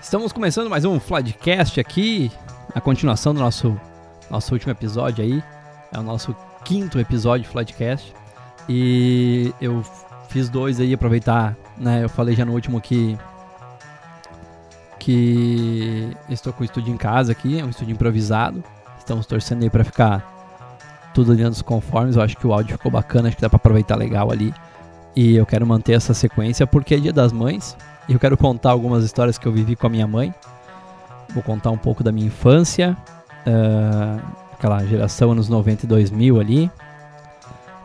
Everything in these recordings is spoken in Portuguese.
Estamos começando mais um Floodcast aqui, a continuação do nosso, nosso último episódio aí. É o nosso quinto episódio de Floodcast. E eu fiz dois aí, aproveitar, né? Eu falei já no último que. Que estou com o estúdio em casa aqui, é um estúdio improvisado. Estamos torcendo aí para ficar tudo dentro dos conformes. Eu acho que o áudio ficou bacana, acho que dá para aproveitar legal ali. E eu quero manter essa sequência porque é Dia das Mães. E eu quero contar algumas histórias que eu vivi com a minha mãe. Vou contar um pouco da minha infância, uh, aquela geração anos 90 e 2000 ali.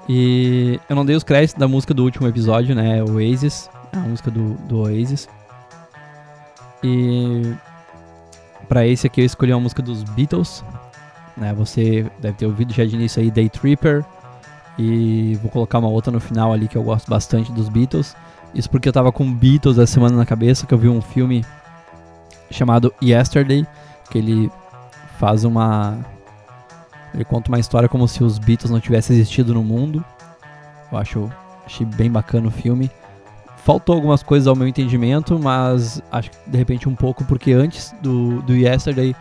E eu não dei os créditos da música do último episódio, né? Oasis, a música do, do Oasis. E para esse aqui eu escolhi uma música dos Beatles, né? Você deve ter ouvido já de início aí Day Tripper. E vou colocar uma outra no final ali que eu gosto bastante dos Beatles. Isso porque eu tava com Beatles essa semana na cabeça, que eu vi um filme chamado Yesterday, que ele faz uma ele conta uma história como se os Beatles não tivessem existido no mundo. Eu acho achei bem bacana o filme. Faltou algumas coisas ao meu entendimento, mas acho que de repente um pouco porque antes do, do Yesterday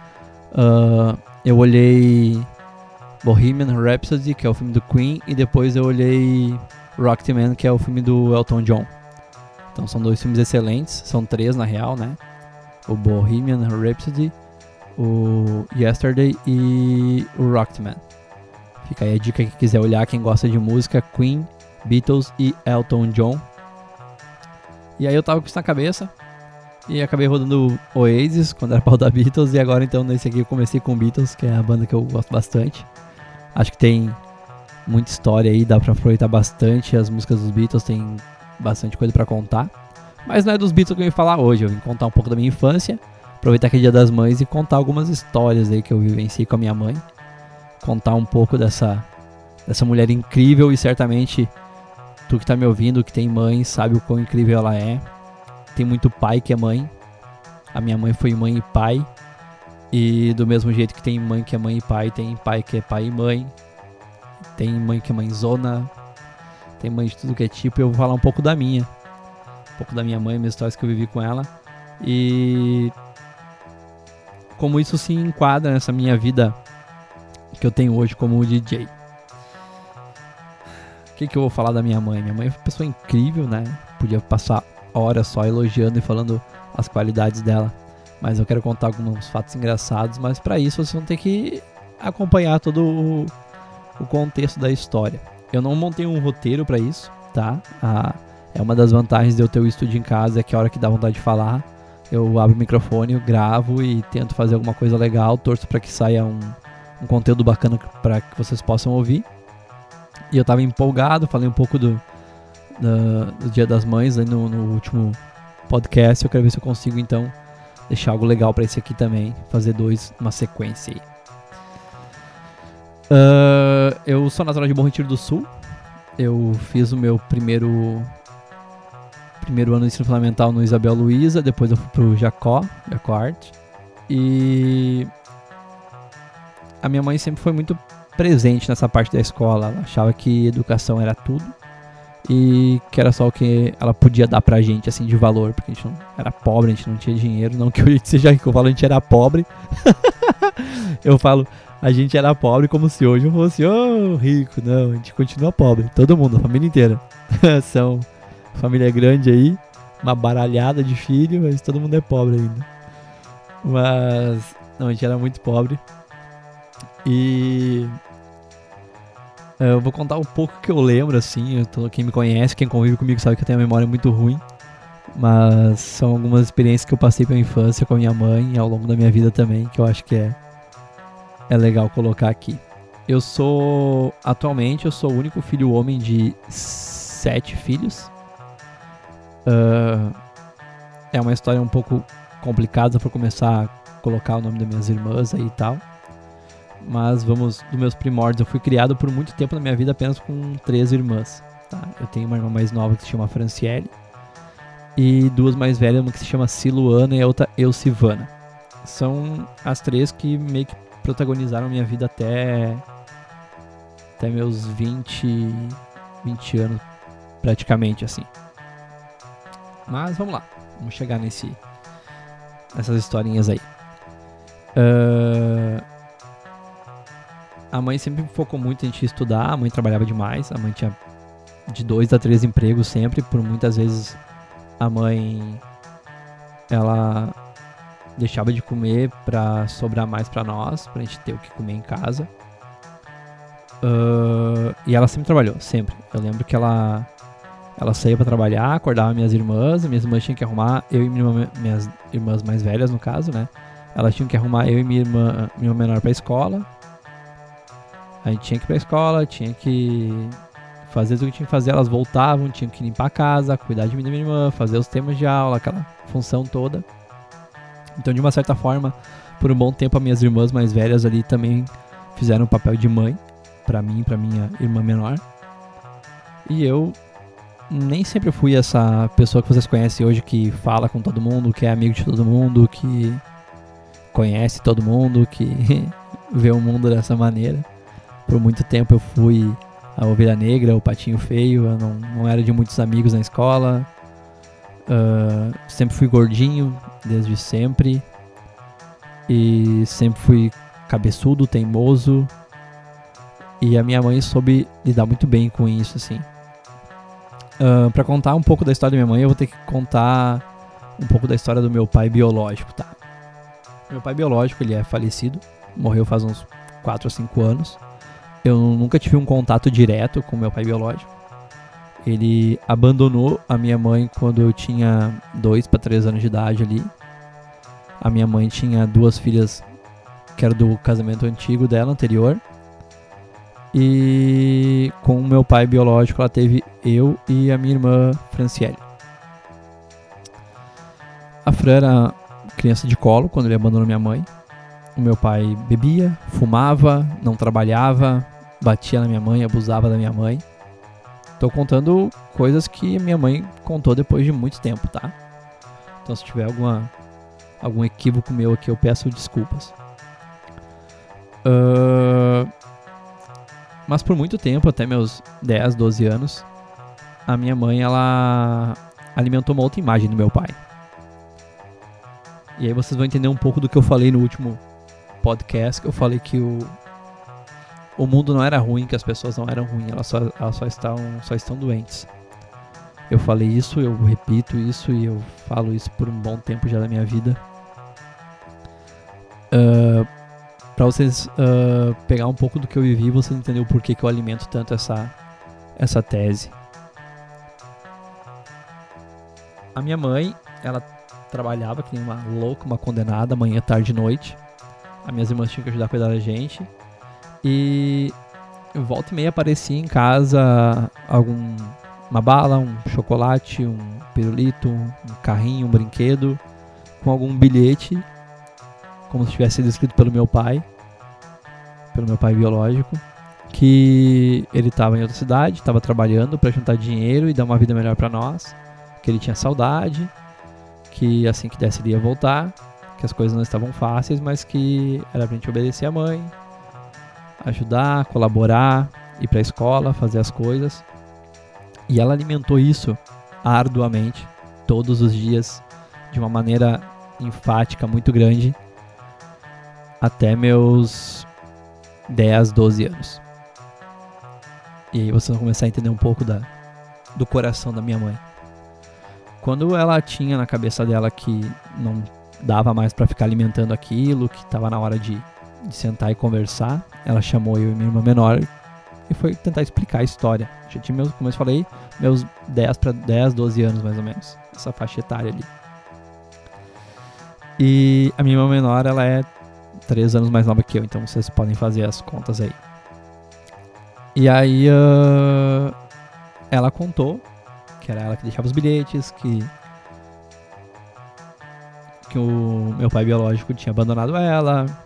uh, eu olhei Bohemian Rhapsody, que é o filme do Queen, e depois eu olhei Rocketman, que é o filme do Elton John. Então são dois filmes excelentes, são três na real, né? O Bohemian Rhapsody, o Yesterday e o Rocketman. Fica aí a dica que quiser olhar, quem gosta de música, Queen, Beatles e Elton John. E aí eu tava com isso na cabeça e acabei rodando Oasis quando era pau da Beatles e agora então nesse aqui eu comecei com Beatles, que é a banda que eu gosto bastante. Acho que tem muita história aí, dá pra aproveitar bastante as músicas dos Beatles, tem bastante coisa para contar. Mas não é dos Beatles que eu vim falar hoje, eu vim contar um pouco da minha infância aproveitar que é dia das mães e contar algumas histórias aí que eu vivenciei com a minha mãe. Contar um pouco dessa, dessa mulher incrível e certamente tu que tá me ouvindo, que tem mãe, sabe o quão incrível ela é. Tem muito pai que é mãe. A minha mãe foi mãe e pai. E do mesmo jeito que tem mãe que é mãe e pai, tem pai que é pai e mãe. Tem mãe que é mãezona. Tem mãe de tudo que é tipo. Eu vou falar um pouco da minha. Um pouco da minha mãe, minhas histórias que eu vivi com ela. E como isso se enquadra nessa minha vida que eu tenho hoje como DJ. O que, que eu vou falar da minha mãe? Minha mãe é uma pessoa incrível, né? Podia passar horas só elogiando e falando as qualidades dela. Mas eu quero contar alguns fatos engraçados, mas para isso vocês vão ter que acompanhar todo o, o, contexto da história. Eu não montei um roteiro para isso, tá? Ah, é uma das vantagens de eu ter o estúdio em casa, é que a hora que dá vontade de falar, eu abro o microfone, eu gravo e tento fazer alguma coisa legal, torço para que saia um, um conteúdo bacana para que vocês possam ouvir. E eu estava empolgado, falei um pouco do, do, do Dia das Mães no, no, último podcast. Eu quero ver se eu consigo então deixar algo legal para esse aqui também, fazer dois, uma sequência aí. Uh, eu sou natural de Bom Retiro do Sul. Eu fiz o meu primeiro primeiro ano de ensino fundamental no Isabel Luiza, depois eu fui pro Jacó, Jacó Art. E a minha mãe sempre foi muito presente nessa parte da escola. Ela achava que educação era tudo e que era só o que ela podia dar pra gente, assim, de valor, porque a gente não era pobre, a gente não tinha dinheiro. Não que gente seja rico, eu falo, a gente era pobre. eu falo, a gente era pobre como se hoje eu fosse, oh, rico. Não, a gente continua pobre, todo mundo, a família inteira. São família grande aí, uma baralhada de filho, mas todo mundo é pobre ainda. Mas, não, a gente era muito pobre. E eu vou contar um pouco que eu lembro, assim. Eu quem me conhece, quem convive comigo sabe que eu tenho a memória muito ruim. Mas são algumas experiências que eu passei pela infância com a minha mãe e ao longo da minha vida também, que eu acho que é, é legal colocar aqui. Eu sou, atualmente, eu sou o único filho homem de sete filhos. Uh, é uma história um pouco complicada para começar a colocar o nome das minhas irmãs aí e tal. Mas vamos, dos meus primórdios, eu fui criado por muito tempo na minha vida apenas com três irmãs. Tá? Eu tenho uma irmã mais nova que se chama Franciele. E duas mais velhas, uma que se chama Siluana e a outra Elcivana. São as três que meio que protagonizaram minha vida até até meus 20, 20 anos praticamente assim. Mas vamos lá, vamos chegar nesse nessas historinhas aí. Uh, a mãe sempre focou muito em gente estudar, a mãe trabalhava demais, a mãe tinha de dois a três empregos sempre, por muitas vezes a mãe ela deixava de comer para sobrar mais para nós, pra gente ter o que comer em casa. Uh, e ela sempre trabalhou, sempre. Eu lembro que ela ela saía para trabalhar, acordava minhas irmãs, minhas irmãs tinham que arrumar eu e minha, minhas irmãs mais velhas no caso, né? Elas tinham que arrumar eu e minha irmã, minha menor para escola. A gente tinha que ir pra escola, tinha que fazer tudo que tinha que fazer, elas voltavam, tinham que limpar a casa, cuidar de mim e minha irmã, fazer os temas de aula, aquela função toda. Então, de uma certa forma, por um bom tempo, as minhas irmãs mais velhas ali também fizeram o papel de mãe para mim, para minha irmã menor. E eu nem sempre fui essa pessoa que vocês conhecem hoje que fala com todo mundo, que é amigo de todo mundo, que conhece todo mundo, que vê o mundo dessa maneira. Por muito tempo eu fui a ovelha negra, o patinho feio, eu não, não era de muitos amigos na escola. Uh, sempre fui gordinho, desde sempre. E sempre fui cabeçudo, teimoso. E a minha mãe soube lidar muito bem com isso, assim. Uh, para contar um pouco da história da minha mãe, eu vou ter que contar um pouco da história do meu pai biológico, tá? Meu pai biológico, ele é falecido, morreu faz uns 4 ou 5 anos. Eu nunca tive um contato direto com meu pai biológico. Ele abandonou a minha mãe quando eu tinha 2 para 3 anos de idade ali. A minha mãe tinha duas filhas que eram do casamento antigo dela, anterior. E com o meu pai biológico, ela teve eu e a minha irmã Franciele. A Fran era criança de colo quando ele abandonou minha mãe. O meu pai bebia, fumava, não trabalhava, batia na minha mãe, abusava da minha mãe. Tô contando coisas que minha mãe contou depois de muito tempo, tá? Então se tiver alguma algum equívoco meu aqui, eu peço desculpas. Uh, mas por muito tempo, até meus 10, 12 anos, a minha mãe ela alimentou uma outra imagem do meu pai. E aí vocês vão entender um pouco do que eu falei no último podcast, que eu falei que o, o mundo não era ruim, que as pessoas não eram ruins, elas só, elas só, estão, só estão doentes. Eu falei isso, eu repito isso e eu falo isso por um bom tempo já da minha vida. Uh, para vocês uh, pegar um pouco do que eu vivi, vocês entenderem o porquê que eu alimento tanto essa, essa tese. A minha mãe, ela trabalhava que nem uma louca, uma condenada, manhã, tarde e noite. As minhas irmãs tinham que ajudar a cuidar da gente. E volta e meia aparecia em casa algum uma bala, um chocolate, um pirulito, um carrinho, um brinquedo com algum bilhete como se tivesse sido escrito pelo meu pai, pelo meu pai biológico, que ele estava em outra cidade, estava trabalhando para juntar dinheiro e dar uma vida melhor para nós, que ele tinha saudade, que assim que desse ele ia voltar, que as coisas não estavam fáceis, mas que era pra gente obedecer a mãe, ajudar, colaborar, ir para a escola, fazer as coisas. E ela alimentou isso arduamente, todos os dias, de uma maneira enfática muito grande até meus 10, 12 anos. E aí vocês vão começar a entender um pouco da, do coração da minha mãe. Quando ela tinha na cabeça dela que não dava mais para ficar alimentando aquilo, que estava na hora de, de sentar e conversar, ela chamou eu e minha irmã menor e foi tentar explicar a história. Já tinha meus, como eu falei, meus 10 para 10, 12 anos mais ou menos, essa faixa etária ali. E a minha irmã menor, ela é três anos mais nova que eu, então vocês podem fazer as contas aí. E aí uh, ela contou que era ela que deixava os bilhetes, que que o meu pai biológico tinha abandonado ela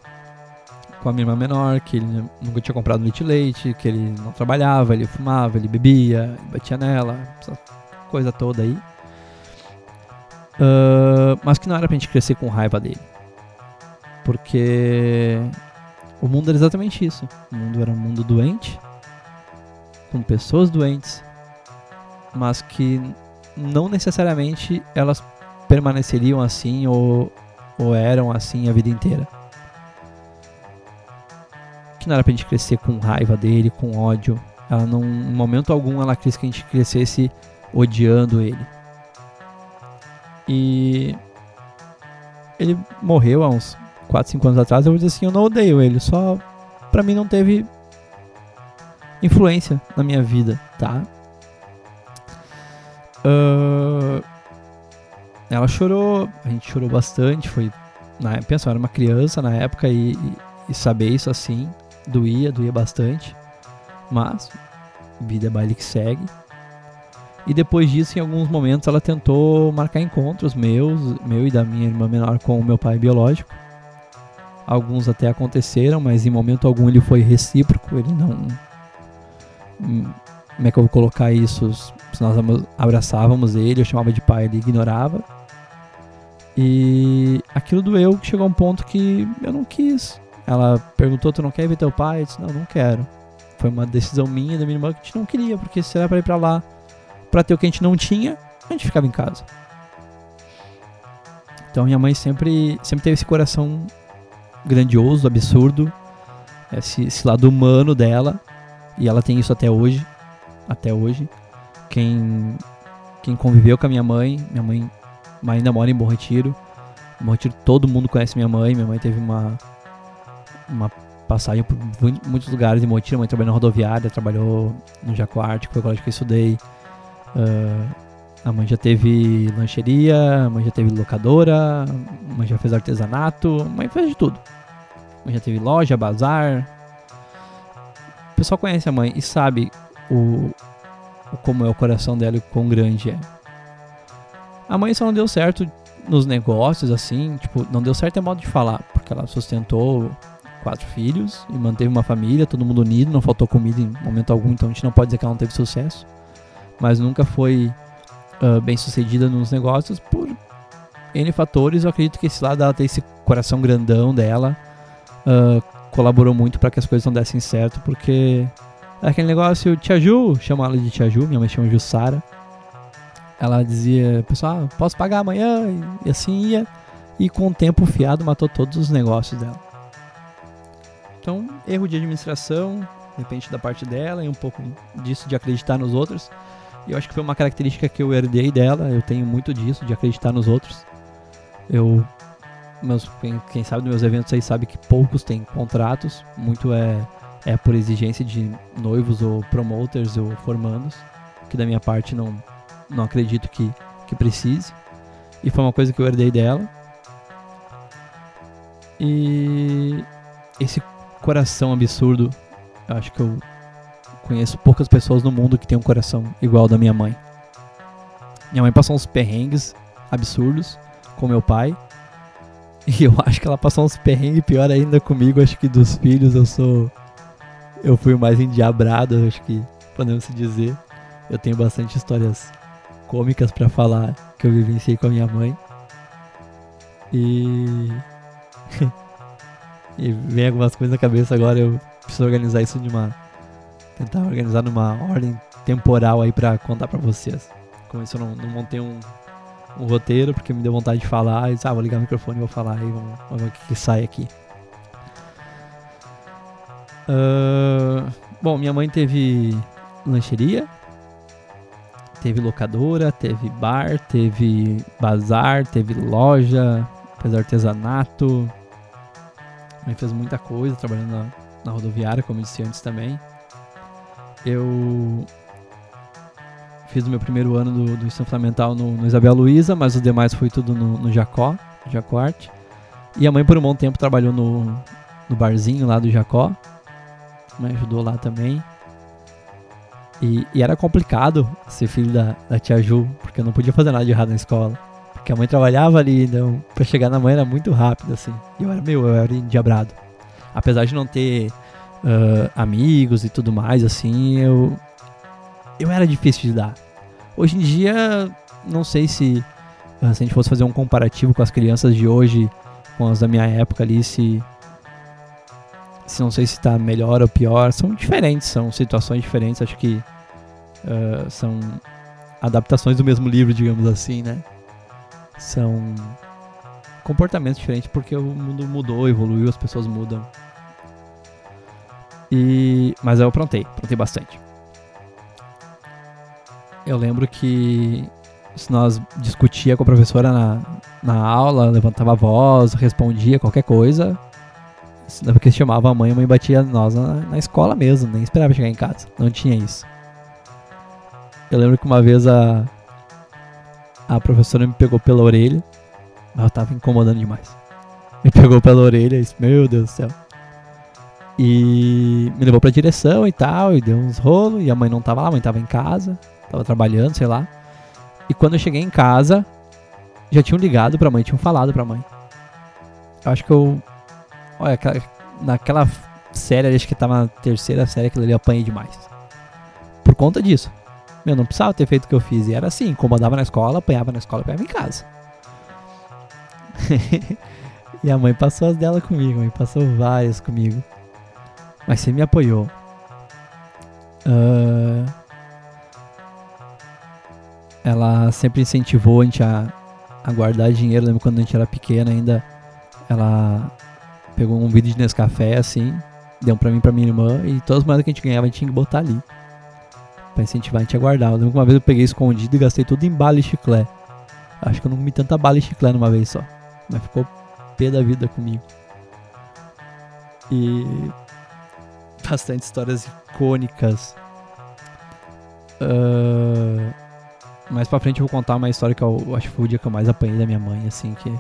com a minha irmã menor, que ele nunca tinha comprado leite leite, que ele não trabalhava, ele fumava, ele bebia, batia nela, essa coisa toda aí. Uh, mas que não era pra gente crescer com raiva dele. Porque o mundo era exatamente isso. O mundo era um mundo doente, com pessoas doentes, mas que não necessariamente elas permaneceriam assim ou, ou eram assim a vida inteira. Que não era pra gente crescer com raiva dele, com ódio. Ela não, em momento algum ela quis que a gente crescesse odiando ele. E ele morreu há uns 4, 5 anos atrás. Eu vou dizer assim, eu não odeio ele, só pra mim não teve influência na minha vida, tá? Uh, ela chorou, a gente chorou bastante, foi na pensa, eu era uma criança na época e, e, e, saber isso assim doía, doía bastante. Mas vida é baile que segue. E depois disso, em alguns momentos, ela tentou marcar encontros meus, meu e da minha irmã menor com o meu pai biológico. Alguns até aconteceram, mas em momento algum ele foi recíproco, ele não como é que eu vou colocar isso? Se nós abraçávamos ele, eu chamava de pai, ele ignorava. E aquilo doeu, chegou a um ponto que eu não quis. Ela perguntou: Tu não quer ver teu pai? Eu disse: Não, não quero. Foi uma decisão minha da minha irmã que a gente não queria, porque se era pra ir pra lá pra ter o que a gente não tinha, a gente ficava em casa. Então minha mãe sempre, sempre teve esse coração grandioso, absurdo, esse, esse lado humano dela, e ela tem isso até hoje. Até hoje. Quem, quem conviveu com a minha mãe, minha mãe ainda mora em Bom Retiro. Bom Retiro, todo mundo conhece minha mãe. Minha mãe teve uma, uma passagem por muitos lugares em. Minha mãe trabalhou na rodoviária, trabalhou no Jacuarte, que foi o colégio que eu estudei. Uh, a mãe já teve lancheria, a mãe já teve locadora, a mãe já fez artesanato, a mãe fez de tudo. A mãe já teve loja, bazar, pessoal conhece a mãe e sabe o, o como é o coração dela e o quão grande é. A mãe só não deu certo nos negócios, assim, tipo, não deu certo é modo de falar, porque ela sustentou quatro filhos e manteve uma família, todo mundo unido, não faltou comida em momento algum, então a gente não pode dizer que ela não teve sucesso, mas nunca foi uh, bem sucedida nos negócios por N fatores. Eu acredito que esse lado dela ter esse coração grandão dela uh, colaborou muito para que as coisas não dessem certo, porque é aquele negócio, Tia Ju, chama ela de Tia Ju, minha mãe chama Jussara. Ela dizia, pessoal, posso pagar amanhã? E assim ia. E com o tempo fiado matou todos os negócios dela. Então, erro de administração, de repente da parte dela, e um pouco disso de acreditar nos outros. Eu acho que foi uma característica que eu herdei dela, eu tenho muito disso, de acreditar nos outros. Eu meus, quem, quem sabe dos meus eventos aí sabe que poucos têm contratos, muito é, é por exigência de noivos ou promoters ou formandos, que da minha parte não, não acredito que, que precise. E foi uma coisa que eu herdei dela. E esse coração absurdo, eu acho que eu conheço poucas pessoas no mundo que tem um coração igual ao da minha mãe. Minha mãe passou uns perrengues absurdos com meu pai e eu acho que ela passou uns perrengues pior ainda comigo. Acho que dos filhos eu sou. Eu fui o mais endiabrado, acho que podemos se dizer. Eu tenho bastante histórias cômicas para falar que eu vivenciei com a minha mãe. E. e vem algumas coisas na cabeça agora. Eu preciso organizar isso de uma. Tentar organizar numa ordem temporal aí para contar para vocês. Como isso eu não, não montei um, um roteiro, porque me deu vontade de falar. E ah, vou ligar o microfone e vou falar aí, vamos, vamos ver o que, que sai aqui. Uh, bom, minha mãe teve lancheria, teve locadora, teve bar, teve bazar, teve loja, fez artesanato. Mãe fez muita coisa trabalhando na, na rodoviária, como eu disse antes também. Eu Fiz o meu primeiro ano do, do ensino fundamental no, no Isabel Luiza, mas os demais foi tudo no, no Jacó, Jacoarte. E a mãe por um bom tempo trabalhou no, no barzinho lá do Jacó. Me ajudou lá também. E, e, era complicado ser filho da, da tia Ju, porque eu não podia fazer nada de errado na escola. Porque a mãe trabalhava ali, então pra chegar na mãe era muito rápido, assim. E eu era meu, eu era endiabrado. Apesar de não ter uh, amigos e tudo mais, assim, eu, eu era difícil de dar. Hoje em dia, não sei se, se a gente fosse fazer um comparativo com as crianças de hoje, com as da minha época ali, se, se não sei se está melhor ou pior, são diferentes, são situações diferentes, acho que uh, são adaptações do mesmo livro, digamos assim, né? São comportamentos diferentes porque o mundo mudou, evoluiu, as pessoas mudam. E mas eu aprontei, aprontei bastante. Eu lembro que se nós discutia com a professora na, na aula, levantava a voz, respondia qualquer coisa, porque chamava a mãe, a mãe batia nós na, na escola mesmo, nem esperava chegar em casa. Não tinha isso. Eu lembro que uma vez a, a professora me pegou pela orelha, mas eu tava incomodando demais. Me pegou pela orelha e disse, meu Deus do céu. E me levou pra direção e tal, e deu uns rolos, e a mãe não tava lá, a mãe tava em casa, tava trabalhando, sei lá. E quando eu cheguei em casa, já tinham ligado pra mãe, tinham falado pra mãe. Eu acho que eu Olha, naquela série, acho que tava na terceira série, aquilo ali eu apanhei demais. Por conta disso. Eu não precisava ter feito o que eu fiz. E era assim, incomodava na escola, apanhava na escola, apanhava em casa. e a mãe passou as dela comigo, a mãe passou várias comigo. Mas você me apoiou. Uh, ela sempre incentivou a gente a, a guardar dinheiro. lembro quando a gente era pequena ainda. Ela pegou um vídeo de Nescafé assim, deu pra mim e pra minha irmã, e todas as moedas que a gente ganhava a gente tinha que botar ali. Pra incentivar a gente a guardar. Eu lembro que uma vez eu peguei escondido e gastei tudo em bala e chiclé. Acho que eu não comi tanta bala e chiclé numa vez só. Mas ficou pé da vida comigo. E bastante histórias icônicas. Uh, mais pra frente eu vou contar uma história que eu acho que foi o dia que eu mais apanhei da minha mãe, assim, que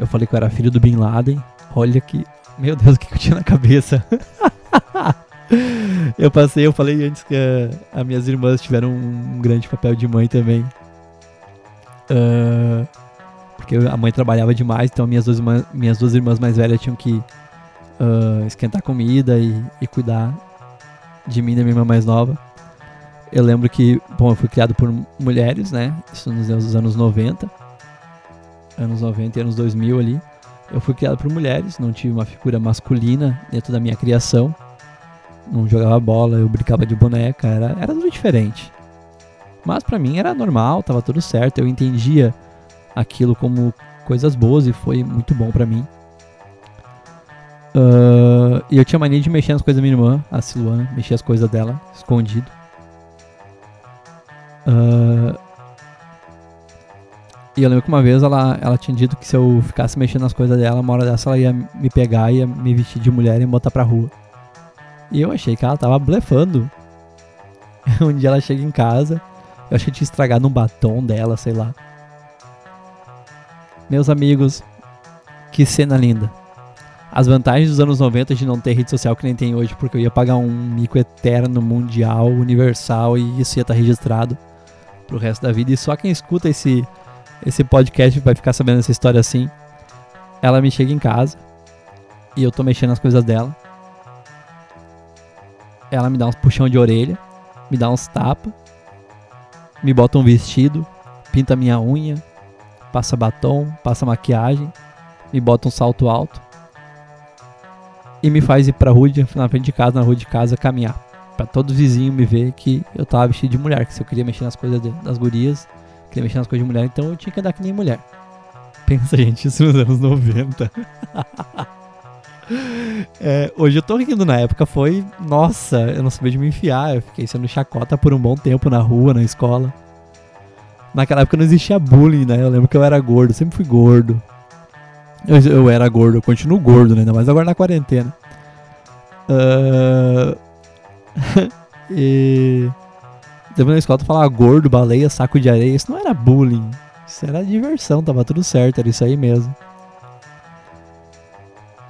eu falei que eu era filho do Bin Laden. Olha que. Meu Deus, o que eu tinha na cabeça? eu passei, eu falei antes que as minhas irmãs tiveram um grande papel de mãe também. Uh, porque a mãe trabalhava demais, então minhas duas irmãs, minhas duas irmãs mais velhas tinham que uh, esquentar comida e, e, cuidar de mim e da minha irmã mais nova. Eu lembro que, bom, eu fui criado por mulheres, né? Isso nos anos 90. Anos 90 e anos 2000 ali. Eu fui criado por mulheres, não tive uma figura masculina dentro da minha criação. Não jogava bola, eu brincava de boneca, era, era tudo diferente. Mas para mim era normal, tava tudo certo, eu entendia aquilo como coisas boas e foi muito bom para mim. Uh, e eu tinha mania de mexer nas coisas da minha irmã, a Siluana, mexer as coisas dela, escondido. Uh, e eu lembro que uma vez ela, ela tinha dito que se eu ficasse mexendo nas coisas dela, uma hora dessa ela ia me pegar, ia me vestir de mulher e me botar pra rua. E eu achei que ela tava blefando. um dia ela chega em casa, eu achei que tinha estragado um batom dela, sei lá. Meus amigos, que cena linda. As vantagens dos anos 90 de não ter rede social que nem tem hoje, porque eu ia pagar um mico eterno, mundial, universal e isso ia estar tá registrado pro resto da vida. E só quem escuta esse esse podcast vai ficar sabendo essa história assim. Ela me chega em casa e eu tô mexendo nas coisas dela. Ela me dá uns puxão de orelha, me dá uns tapa, me bota um vestido, pinta minha unha, passa batom, passa maquiagem, me bota um salto alto e me faz ir pra rua, na frente de casa, na rua de casa, caminhar. Pra todo vizinho me ver que eu tava vestido de mulher, que se eu queria mexer nas coisas das gurias, queria mexer nas coisas de mulher, então eu tinha que andar que nem mulher. Pensa, gente, isso nos anos 90. é, hoje eu tô rindo, na época foi, nossa, eu não sabia de me enfiar, eu fiquei sendo chacota por um bom tempo na rua, na escola. Naquela época não existia bullying, né? Eu lembro que eu era gordo, sempre fui gordo. Eu, eu era gordo, eu continuo gordo, né? Ainda mais agora na quarentena. Uh... e depois na escola tu falava gordo, baleia, saco de areia. Isso não era bullying. Isso era diversão, tava tudo certo, era isso aí mesmo.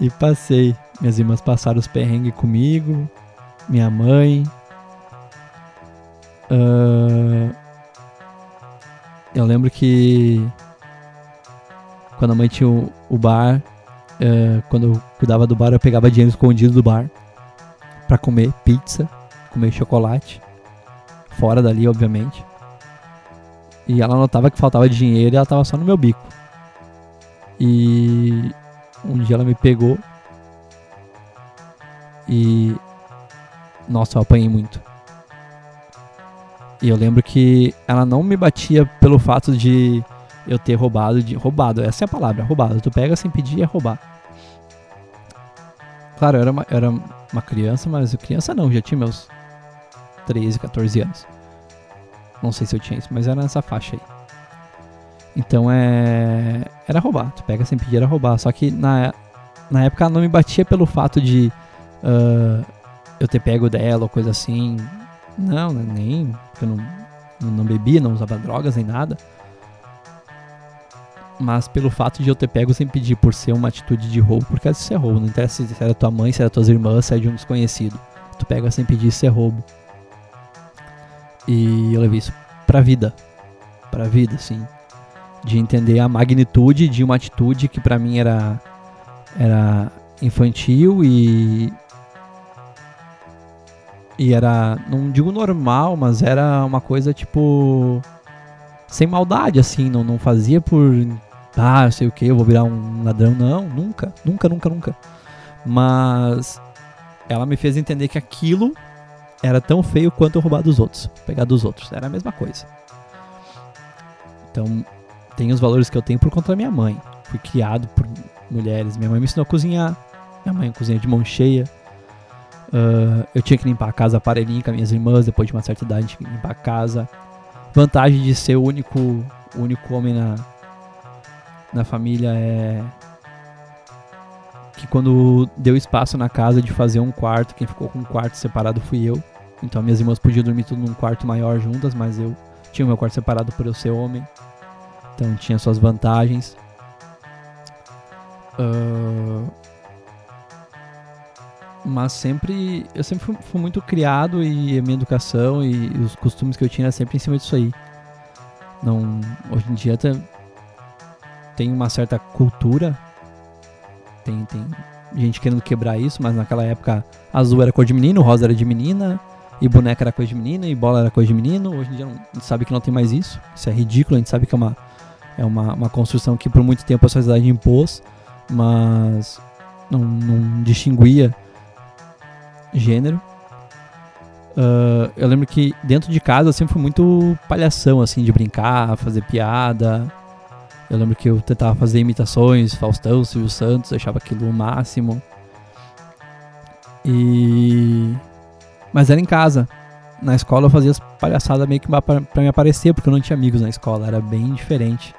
E passei. Minhas irmãs passaram os perrengues comigo. Minha mãe. Uh, eu lembro que quando a mãe tinha o, o bar, uh, quando eu cuidava do bar, eu pegava dinheiro escondido do bar para comer pizza, comer chocolate fora dali, obviamente. E ela notava que faltava dinheiro e ela tava só no meu bico. E um dia ela me pegou E. Nossa, eu apanhei muito. E eu lembro que ela não me batia pelo fato de eu ter roubado de. Roubado, essa é a palavra, roubado. Tu pega sem pedir é roubar. Claro, eu era uma, eu era uma criança, mas criança não, já tinha meus 13, 14 anos. Não sei se eu tinha isso, mas era nessa faixa aí. Então é. Era roubar. Tu pega sem pedir, era roubar. Só que na, na época ela não me batia pelo fato de uh, eu ter pego dela ou coisa assim. Não, né, nem. Porque eu não, não bebia, não usava drogas nem nada. Mas pelo fato de eu ter pego sem pedir por ser uma atitude de roubo, porque isso é roubo. Não interessa se era tua mãe, se era tuas irmãs, se é de um desconhecido. Tu pega sem pedir, isso é roubo. E eu levei isso pra vida. Pra vida, assim. De entender a magnitude de uma atitude que pra mim era, era infantil e. E era, não digo normal, mas era uma coisa tipo. Sem maldade, assim. Não, não fazia por. Ah, eu sei o que, eu vou virar um ladrão. Não, nunca, nunca, nunca, nunca. Mas ela me fez entender que aquilo era tão feio quanto eu roubar dos outros, pegar dos outros. Era a mesma coisa. Então, tem os valores que eu tenho por conta da minha mãe. Fui criado por mulheres. Minha mãe me ensinou a cozinhar. Minha mãe cozinha de mão cheia. Uh, eu tinha que limpar a casa aparelhinho com as minhas irmãs. Depois de uma certa idade, tinha que limpar a casa. Vantagem de ser o único, único homem na, na família é que quando deu espaço na casa de fazer um quarto, quem ficou com um quarto separado fui eu. Então minhas irmãs podiam dormir tudo num quarto maior juntas, mas eu tinha o meu quarto separado por eu ser homem. Então tinha suas vantagens. Uh, mas sempre eu sempre fui, fui, muito criado e a minha educação e, e, os costumes que eu tinha era sempre em cima disso aí. Não, hoje em dia tem, uma certa cultura, tem, tem gente querendo quebrar isso, mas naquela época azul era cor de menino, rosa era de menina, e boneca era coisa de menina, e bola era coisa de menino. Hoje em dia a gente sabe que não tem mais isso. Isso é ridículo, a gente sabe que é uma, é uma, uma construção que por muito tempo a sociedade impôs, mas não, não distinguia gênero. Uh, eu lembro que dentro de casa eu sempre fui muito palhação, assim, de brincar, fazer piada. Eu lembro que eu tentava fazer imitações, Faustão, Silvio Santos, achava aquilo o máximo. E mas era em casa. Na escola eu fazia as palhaçadas meio que pra, pra me aparecer, porque eu não tinha amigos na escola, era bem diferente.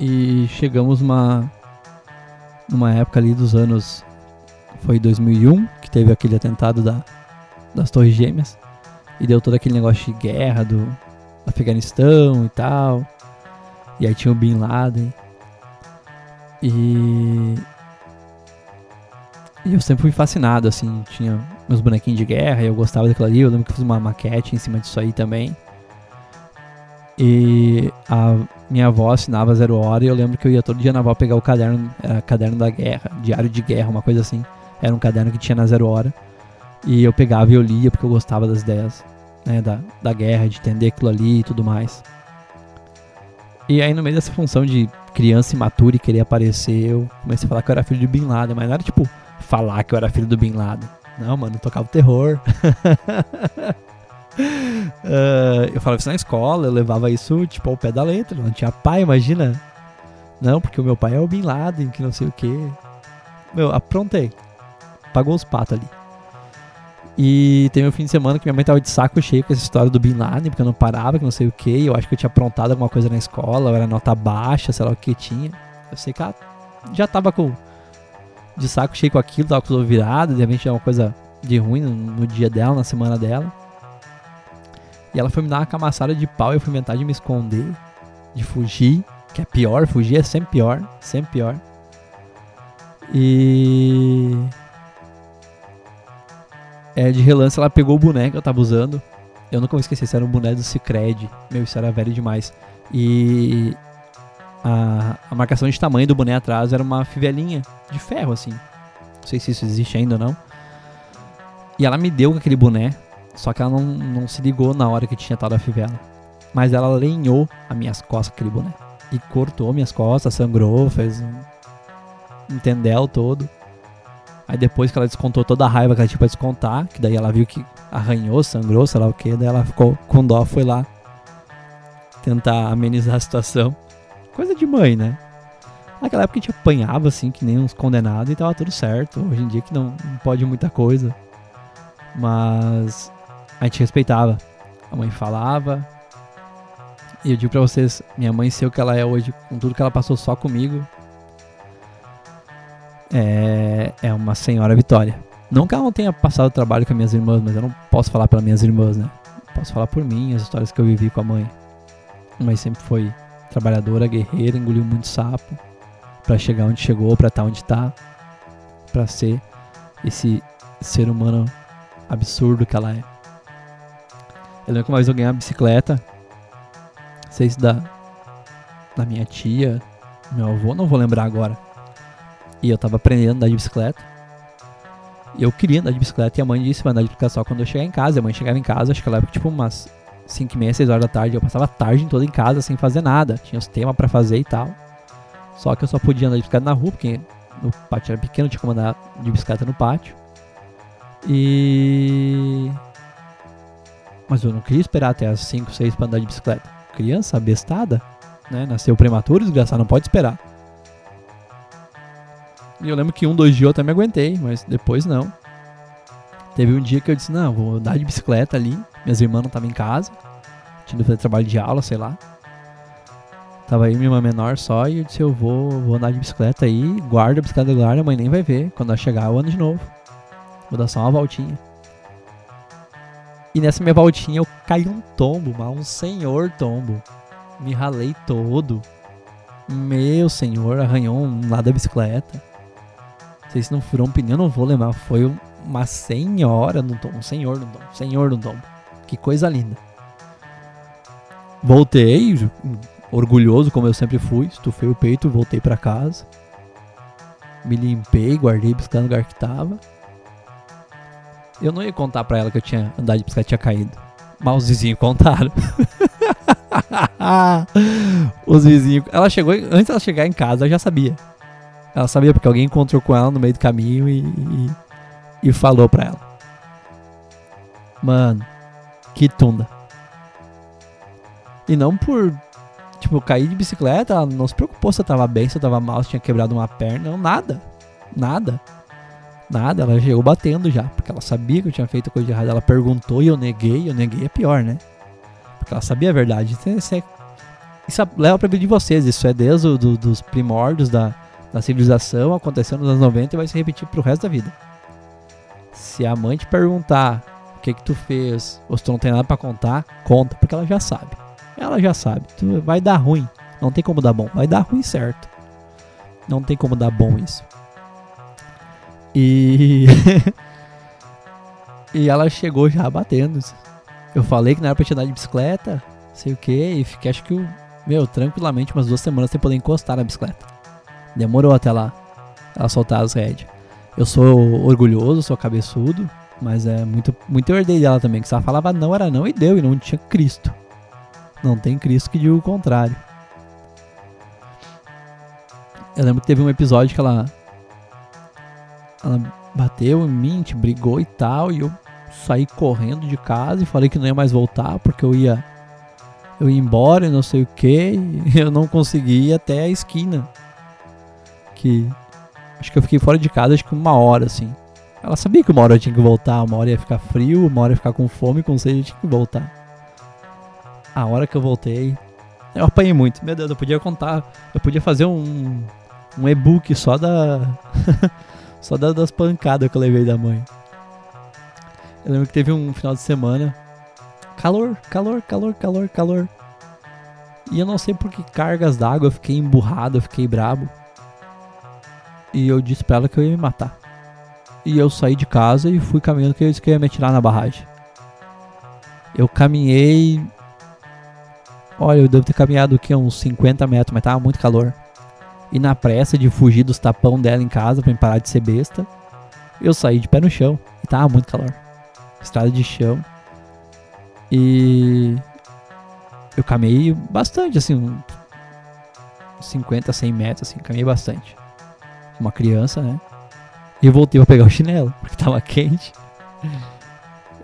E chegamos uma numa época ali dos anos foi 2001 que teve aquele atentado da, das Torres Gêmeas e deu todo aquele negócio de guerra do Afeganistão e tal. E aí tinha o Bin Laden. E e eu sempre fui fascinado, assim, tinha meus bonequinhos de guerra e eu gostava daquilo ali. Eu lembro que eu fiz uma maquete em cima disso aí também. E a minha avó assinava Zero Hora e eu lembro que eu ia todo dia na avó pegar o caderno, era caderno da guerra, diário de guerra, uma coisa assim. Era um caderno que tinha na Zero Hora. E eu pegava e eu lia porque eu gostava das ideias, né, da, da guerra, de entender aquilo ali e tudo mais. E aí no meio dessa função de criança imatura e querer aparecer, eu comecei a falar que eu era filho de Bin Laden, mas não era tipo falar que eu era filho do Bin Laden. Não, mano, eu tocava terror. uh, eu falava isso na escola, eu levava isso tipo ao pé da letra. Não tinha pai, imagina. Não, porque o meu pai é o Bin Laden, que não sei o que. Meu, aprontei. Pagou os patos ali. E teve um fim de semana que minha mãe tava de saco cheio com essa história do Bin Laden, porque eu não parava, que não sei o que. Eu acho que eu tinha aprontado alguma coisa na escola, era nota baixa, sei lá o que tinha. Eu sei que ela já tava com de saco cheio com aquilo, tava com os virado, de repente é uma coisa de ruim no, no, dia dela, na semana dela. E ela foi me dar uma camaçada de pau e eu fui inventar de me esconder, de fugir, que é pior, fugir é sempre pior, sempre pior. E. É, de relance ela pegou o boneco que eu tava usando. Eu nunca vou esquecer, isso era um boneco do Cicred. Meu, isso era velho demais. E a, a marcação de tamanho do boné atrás era uma fivelinha de ferro, assim. Não sei se isso existe ainda ou não. E ela me deu aquele boné, só que ela não, não se ligou na hora que tinha tal da fivela. Mas ela lenhou as minhas costas aquele boné. E cortou minhas costas, sangrou, fez um, um tendel todo. Aí depois que ela descontou toda a raiva que ela tinha pra descontar, que daí ela viu que arranhou, sangrou, sei lá o que, daí ela ficou com dó, foi lá tentar amenizar a situação. Coisa de mãe, né? Naquela época a gente apanhava assim, que nem uns condenados e tava tudo certo. Hoje em dia que não, não pode muita coisa. Mas a gente respeitava. A mãe falava. E eu digo pra vocês, minha mãe ser o que ela é hoje, com tudo que ela passou só comigo, é, é uma senhora vitória. Não que ela não tenha passado trabalho com as minhas irmãs, mas eu não posso falar pelas minhas irmãs, né? Posso falar por mim, as histórias que eu vivi com a mãe. Mãe sempre foi trabalhadora, guerreira, engoliu muito sapo para chegar onde chegou, para estar tá onde tá, para ser esse ser humano absurdo que ela é. Eu lembro que uma vez eu ganhei uma bicicleta, não sei se da, da minha tia, meu avô, não vou lembrar agora. E eu tava aprendendo a andar de bicicleta. E eu queria andar de bicicleta e a mãe disse pra andar de bicicleta só quando eu chegar em casa. E a mãe chegava em casa, acho que ela era tipo umas 5 e meia, 6 horas da tarde. Eu passava a tarde toda em casa sem fazer nada. Tinha os temas para fazer e tal. Só que eu só podia andar de bicicleta na rua, porque o pátio era pequeno, tinha como andar de bicicleta no pátio. E. Mas eu não queria esperar até as 5, 6 pra andar de bicicleta. Criança, bestada, né? Nasceu prematuro, desgraçado, não pode esperar. E eu lembro que um, dois dias eu até me aguentei, mas depois não. Teve um dia que eu disse, não, vou andar de bicicleta ali. Minhas irmãs não estavam em casa. Tinha que fazer trabalho de aula, sei lá. Tava aí minha irmã menor só e eu disse, eu vou, vou andar de bicicleta aí, guarda a bicicleta guarda, a mãe nem vai ver. Quando ela chegar, eu ando de novo. Vou dar só uma voltinha. E nessa minha voltinha eu caí um tombo, mas um senhor tombo. Me ralei todo. Meu senhor, arranhou um lado da bicicleta sei se não furou um pneu, não vou lembrar. Foi uma senhora no tombo. Um senhor no tombo. Senhor no tombo. Que coisa linda. Voltei, orgulhoso como eu sempre fui. Estufei o peito, voltei para casa. Me limpei, guardei bicicleta no lugar que tava. Eu não ia contar pra ela que eu tinha andado de bicicleta tinha caído. Mas os vizinhos contaram. os vizinhos. Ela chegou. Antes dela chegar em casa, eu já sabia. Ela sabia porque alguém encontrou com ela no meio do caminho e, e, e falou pra ela. Mano, que tunda. E não por, tipo, cair de bicicleta, ela não se preocupou se eu tava bem, se eu tava mal, se tinha quebrado uma perna, não, nada. Nada. Nada, ela chegou batendo já, porque ela sabia que eu tinha feito coisa de errada. Ela perguntou e eu neguei, eu neguei é pior, né? Porque ela sabia a verdade. Isso, é, isso leva pra vida de vocês, isso é desde os do, dos primórdios da, na civilização, aconteceu nos anos 90 e vai se repetir pro resto da vida. Se a mãe te perguntar o que que tu fez, ou se tu não tem nada para contar, conta, porque ela já sabe. Ela já sabe. Tu vai dar ruim. Não tem como dar bom. Vai dar ruim certo. Não tem como dar bom isso. E e ela chegou já batendo. Eu falei que não era pra te andar de bicicleta, sei o que, e fiquei acho que, meu, tranquilamente umas duas semanas sem poder encostar na bicicleta. Demorou até lá ela soltar as rédeas. Eu sou orgulhoso, sou cabeçudo, mas é muito, muito eu herdei dela também, que se ela falava não, era não e deu, e não tinha Cristo. Não tem Cristo que diga o contrário. Eu lembro que teve um episódio que ela. Ela bateu em mim, gente brigou e tal, e eu saí correndo de casa e falei que não ia mais voltar porque eu ia. Eu ia embora e não sei o que, eu não consegui ir até a esquina que. Acho que eu fiquei fora de casa acho que uma hora, assim. Ela sabia que uma hora eu tinha que voltar, uma hora ia ficar frio, uma hora ia ficar com fome, com sede, eu tinha que voltar. A hora que eu voltei, eu apanhei muito. Meu Deus, eu podia contar, eu podia fazer um, um e-book só da. só da, das pancadas que eu levei da mãe. Eu lembro que teve um final de semana. Calor, calor, calor, calor, calor. E eu não sei por que cargas d'água eu fiquei emburrado, eu fiquei brabo. E eu disse pra ela que eu ia me matar. E eu saí de casa e fui caminhando que eu disse que eu ia me atirar na barragem. Eu caminhei. Olha, eu devo ter caminhado aqui uns 50 metros, mas tava muito calor. E na pressa de fugir dos tapão dela em casa me parar de ser besta, eu saí de pé no chão e tava muito calor. Estrada de chão. E eu caminhei bastante, assim, 50, 100 metros, assim, caminhei bastante uma criança, né? E voltei pra pegar o chinelo, porque tava quente.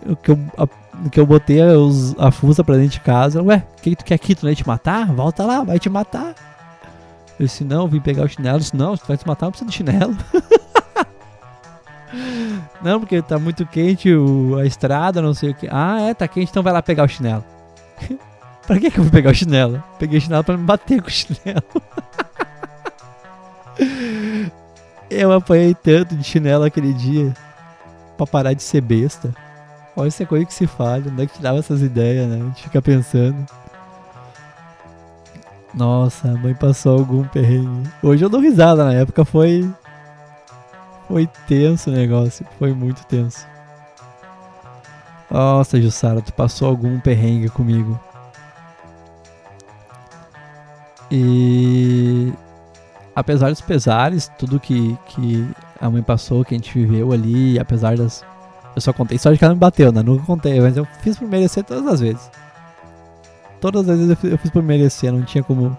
O que eu, a, o que eu botei os, a fuça pra dentro de casa. Ué, o que tu quer aqui? Tu não ia te matar? Volta lá, vai te matar. Eu disse, não, eu vim pegar o chinelo. Eu disse, não, se tu vai te matar, não precisa de chinelo. não, porque tá muito quente o, a estrada, não sei o que. Ah, é, tá quente, então vai lá pegar o chinelo. pra que, que eu vou pegar o chinelo? Peguei o chinelo pra me bater com o chinelo. eu apanhei tanto de chinelo aquele dia pra parar de ser besta. Olha essa coisa que se fala, onde é que tirava essas ideias, né? A gente fica pensando. Nossa, a mãe passou algum perrengue. Hoje eu dou risada, na época foi. Foi tenso o negócio, foi muito tenso. Nossa, Jussara, tu passou algum perrengue comigo. E apesar dos pesares, tudo que, que a mãe passou, que a gente viveu ali, apesar das. Eu só contei só de que ela me bateu, né? Nunca contei, mas eu fiz por merecer todas as vezes. Todas as vezes eu fiz, eu fiz por merecer, não tinha como,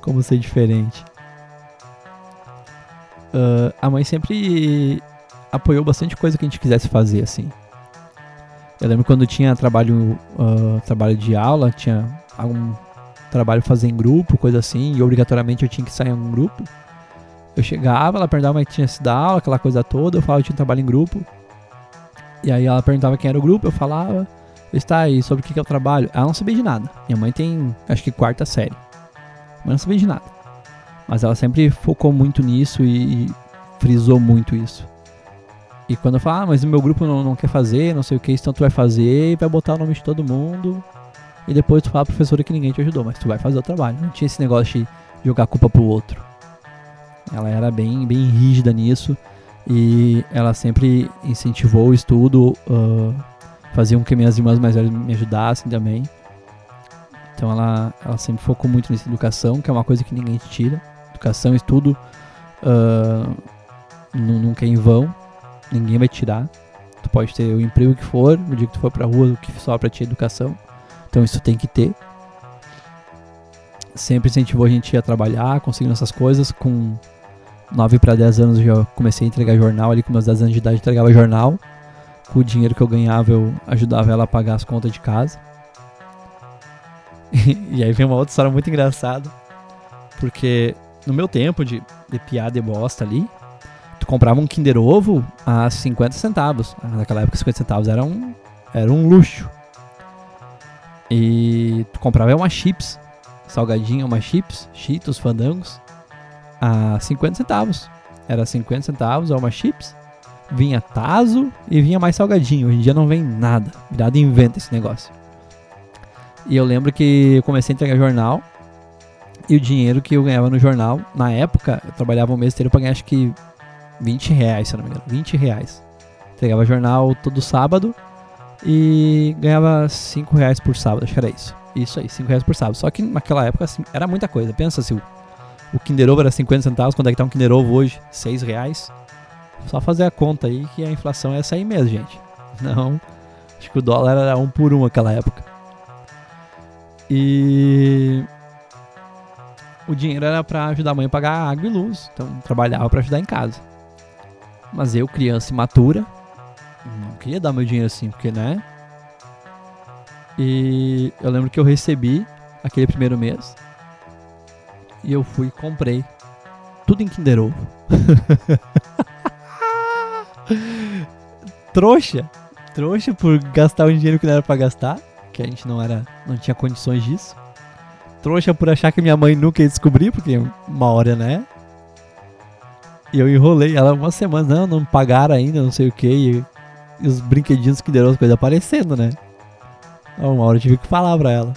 como ser diferente. Uh, a mãe sempre apoiou bastante coisa que a gente quisesse fazer, assim. Eu lembro quando tinha trabalho, uh, trabalho de aula, tinha algum trabalho fazer em grupo, coisa assim, e obrigatoriamente eu tinha que sair em um grupo. Eu chegava, ela perguntava como é que tinha sido a aula, aquela coisa toda, eu falava que tinha um trabalho em grupo. E aí ela perguntava quem era o grupo, eu falava, está aí, sobre o que é o trabalho. Ela não sabia de nada. Minha mãe tem, acho que quarta série. Mas não sabia de nada. Mas ela sempre focou muito nisso e, frisou muito isso. E quando eu falo, ah, mas o meu grupo não, não quer fazer, não sei o que, então tu vai fazer e vai botar o nome de todo mundo. E depois tu fala professora que ninguém te ajudou, mas tu vai fazer o trabalho. Não tinha esse negócio de jogar a culpa pro outro. Ela era bem, bem rígida nisso e ela sempre incentivou o estudo, uh, fazia com que minhas irmãs mais velhas me ajudassem também. Então ela, ela sempre focou muito nessa educação, que é uma coisa que ninguém te tira. Educação, estudo, uh, nunca é em vão, ninguém vai tirar. Tu pode ter o emprego que for, o dia que tu for pra rua, o que só pra ti é educação. Então isso tem que ter. Sempre incentivou a gente a trabalhar, conseguindo essas coisas. Com 9 para 10 anos eu já comecei a entregar jornal ali, com meus 10 anos de idade entregava jornal. Com o dinheiro que eu ganhava eu ajudava ela a pagar as contas de casa. e aí vem uma outra história muito engraçada. Porque no meu tempo de, de piada e bosta ali, tu comprava um Kinder Ovo a 50 centavos. Naquela época 50 centavos era um, era um luxo. E tu comprava uma chips, salgadinho, uma chips, cheetos, fandangos, a 50 centavos. Era 50 centavos uma chips, vinha taso e vinha mais salgadinho. Hoje em dia não vem nada, virado inventa esse negócio. E eu lembro que eu comecei a entregar jornal e o dinheiro que eu ganhava no jornal, na época, eu trabalhava um mês inteiro pra ganhar acho que 20 reais, se não me engano, 20 reais. Entregava jornal todo sábado e ganhava 5 reais por sábado, acho que era isso. Isso aí, 5 reais por sábado. Só que naquela época assim, era muita coisa. Pensa se o, o Kinder Ovo era 50 centavos, quando é que tá um Kinder Ovo hoje? 6 reais. Só fazer a conta aí que a inflação é essa aí mesmo, gente. Não, acho que o dólar era um por um naquela época. E o dinheiro era para ajudar a mãe a pagar água e luz, então trabalhava para ajudar em casa. Mas eu, criança imatura, não queria dar meu dinheiro assim, porque, né? E eu lembro que eu recebi aquele primeiro mês. E eu fui e comprei tudo em Kinder Ovo. trouxa. Trouxa por gastar o dinheiro que não era pra gastar. Que a gente não era. não tinha condições disso. Trouxa por achar que minha mãe nunca ia descobrir, porque uma hora, né? E eu enrolei ela uma semana, não, não pagaram ainda, não sei o que. E os brinquedinhos que deram as coisas aparecendo, né? Uma hora eu tive que falar pra ela.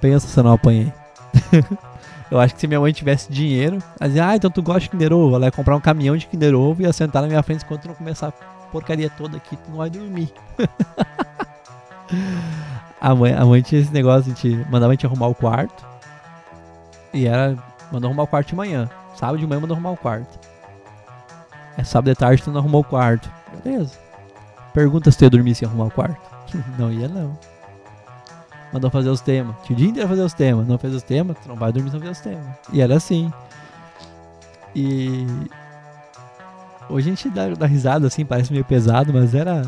Pensa se eu não apanhei. eu acho que se minha mãe tivesse dinheiro, ela dizia, ah, então tu gosta de Kinder Ovo. Ela ia comprar um caminhão de Kinder Ovo e ia sentar na minha frente enquanto não começar a porcaria toda aqui, tu não vai dormir. a, mãe, a mãe tinha esse negócio, a gente mandava a gente arrumar o quarto. E era, mandou arrumar o quarto de manhã. Sábado de manhã mandou arrumar o quarto. É sábado de tarde tu não arrumou o quarto. Beleza. Pergunta se tu ia dormir sem arrumar o quarto. não ia não. Mandou fazer os temas. Tinha o dia inteiro fazer os temas. Não fez os temas, tu não vai dormir sem fazer os temas. E era assim. E Hoje a gente dá, dá risada assim, parece meio pesado, mas era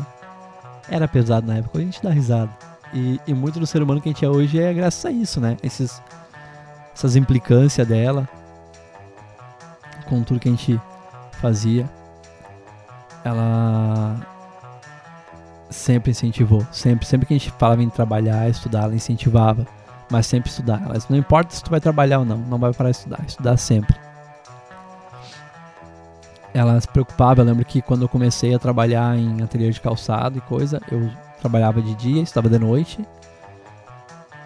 era pesado na época. Hoje a gente dá risada. E, e muito do ser humano que a gente é hoje é graças a isso, né? Esses, essas implicâncias dela com tudo que a gente fazia. Ela sempre incentivou, sempre, sempre que a gente falava em trabalhar, estudar, ela incentivava, mas sempre estudar. Ela disse, não importa se tu vai trabalhar ou não, não vai parar de estudar, estudar sempre. Ela se preocupava, eu lembro que quando eu comecei a trabalhar em ateliê de calçado e coisa, eu trabalhava de dia, estudava de noite.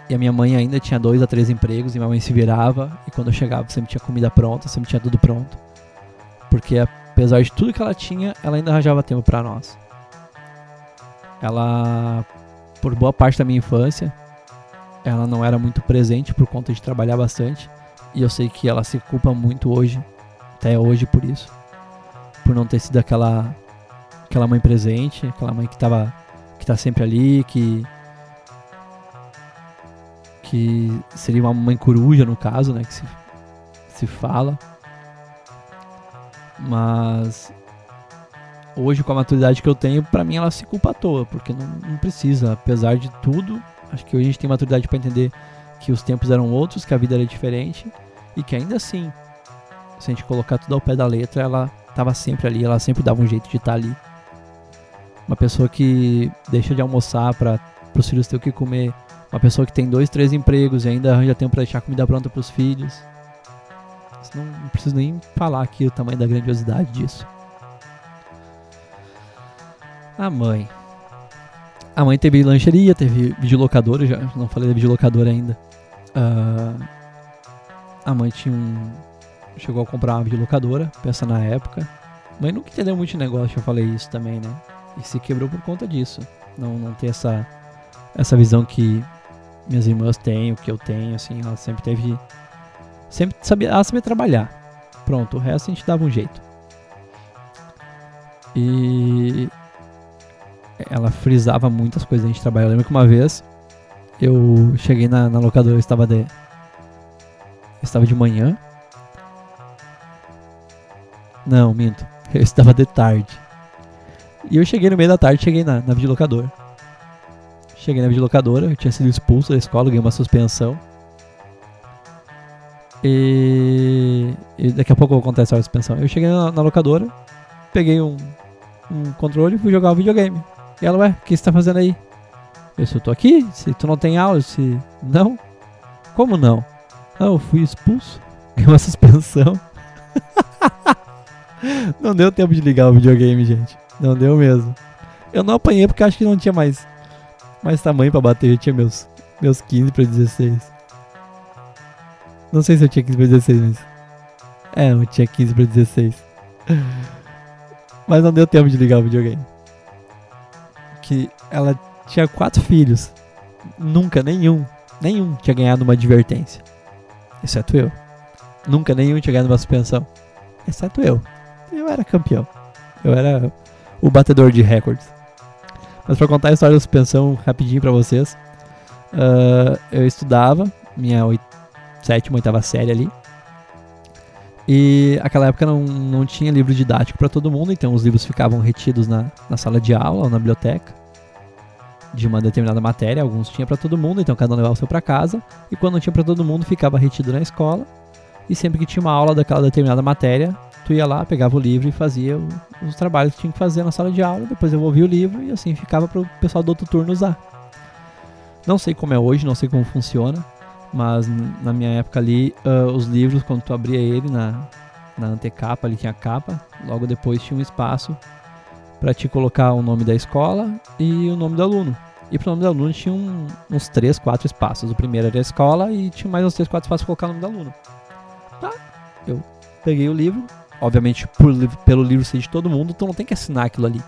E a minha mãe ainda tinha dois a três empregos e minha mãe se virava. E quando eu chegava, sempre tinha comida pronta, sempre tinha tudo pronto. Porque apesar de tudo que ela tinha, ela ainda arranjava tempo para nós. Ela, por boa parte da minha infância, ela não era muito presente por conta de trabalhar bastante. E eu sei que ela se culpa muito hoje, até hoje por isso. Por não ter sido aquela aquela mãe presente, aquela mãe que tava que tá sempre ali, que que seria uma mãe coruja no caso, né, que se, se fala. Mas hoje com a maturidade que eu tenho, para mim ela se culpa à toa, porque não, não, precisa, apesar de tudo, acho que hoje a gente tem maturidade para entender que os tempos eram outros, que a vida era diferente e que ainda assim, se a gente colocar tudo ao pé da letra, ela estava sempre ali, ela sempre dava um jeito de estar tá ali. Uma pessoa que deixa de almoçar para os filhos ter o que comer, uma pessoa que tem dois, três empregos e ainda arranja tempo para deixar comida pronta para os filhos. Não, não preciso nem falar aqui o tamanho da grandiosidade disso. A mãe. A mãe teve lancheria, teve videolocadora, já não falei da videolocadora ainda. Uh, a mãe tinha um. Chegou a comprar uma videolocadora, pensa na época. Mãe nunca entendeu muito de negócio, eu falei isso também, né? E se quebrou por conta disso. Não, não ter essa, essa visão que minhas irmãs têm, o que eu tenho, assim, ela sempre teve. Sempre sabia, ela sabia trabalhar. Pronto, o resto a gente dava um jeito. E ela frisava muitas coisas a gente trabalha. Eu lembro que uma vez eu cheguei na, na locadora, eu estava de. Eu estava de manhã. Não, minto. Eu estava de tarde. E eu cheguei no meio da tarde, cheguei na, na videolocadora. Cheguei na videolocadora, eu tinha sido expulso da escola, ganhei uma suspensão. E, e daqui a pouco eu vou contar suspensão. Eu cheguei na, na locadora, peguei um, um controle e fui jogar o videogame. E ela, ué, o que você tá fazendo aí? Eu disse, eu tô aqui, se tu não tem aula, se. Não? Como não? Não, eu fui expulso. Ganhei uma suspensão. não deu tempo de ligar o videogame, gente. Não deu mesmo. Eu não apanhei porque acho que não tinha mais, mais tamanho pra bater. Eu tinha meus, meus 15 pra 16. Não sei se eu tinha 15 pra 16, mas. É, eu tinha 15 pra 16. Mas não deu tempo de ligar o videogame que ela tinha quatro filhos. Nunca nenhum, nenhum tinha ganhado uma advertência. Exceto eu. Nunca nenhum tinha ganhado uma suspensão. Exceto eu. Eu era campeão. Eu era o batedor de recordes. Mas para contar a história da suspensão rapidinho para vocês. Uh, eu estudava minha oit sétima, oitava série ali. E aquela época não, não tinha livro didático para todo mundo, então os livros ficavam retidos na, na sala de aula ou na biblioteca de uma determinada matéria, alguns tinha para todo mundo, então cada um levava o seu para casa, e quando não tinha para todo mundo, ficava retido na escola. E sempre que tinha uma aula daquela determinada matéria, tu ia lá, pegava o livro e fazia os trabalhos que tinha que fazer na sala de aula, depois devolvia o livro e assim ficava para o pessoal do outro turno usar. Não sei como é hoje, não sei como funciona, mas na minha época ali, uh, os livros, quando tu abria ele na, na antecapa, ali tinha a capa, logo depois tinha um espaço para te colocar o nome da escola e o nome do aluno. E pro nome do aluno tinha um, uns 3, 4 espaços. O primeiro era a escola e tinha mais uns 3, 4 espaços para colocar o nome do aluno. Tá, eu peguei o livro. Obviamente, por, pelo livro ser de todo mundo, então não tem que assinar aquilo ali.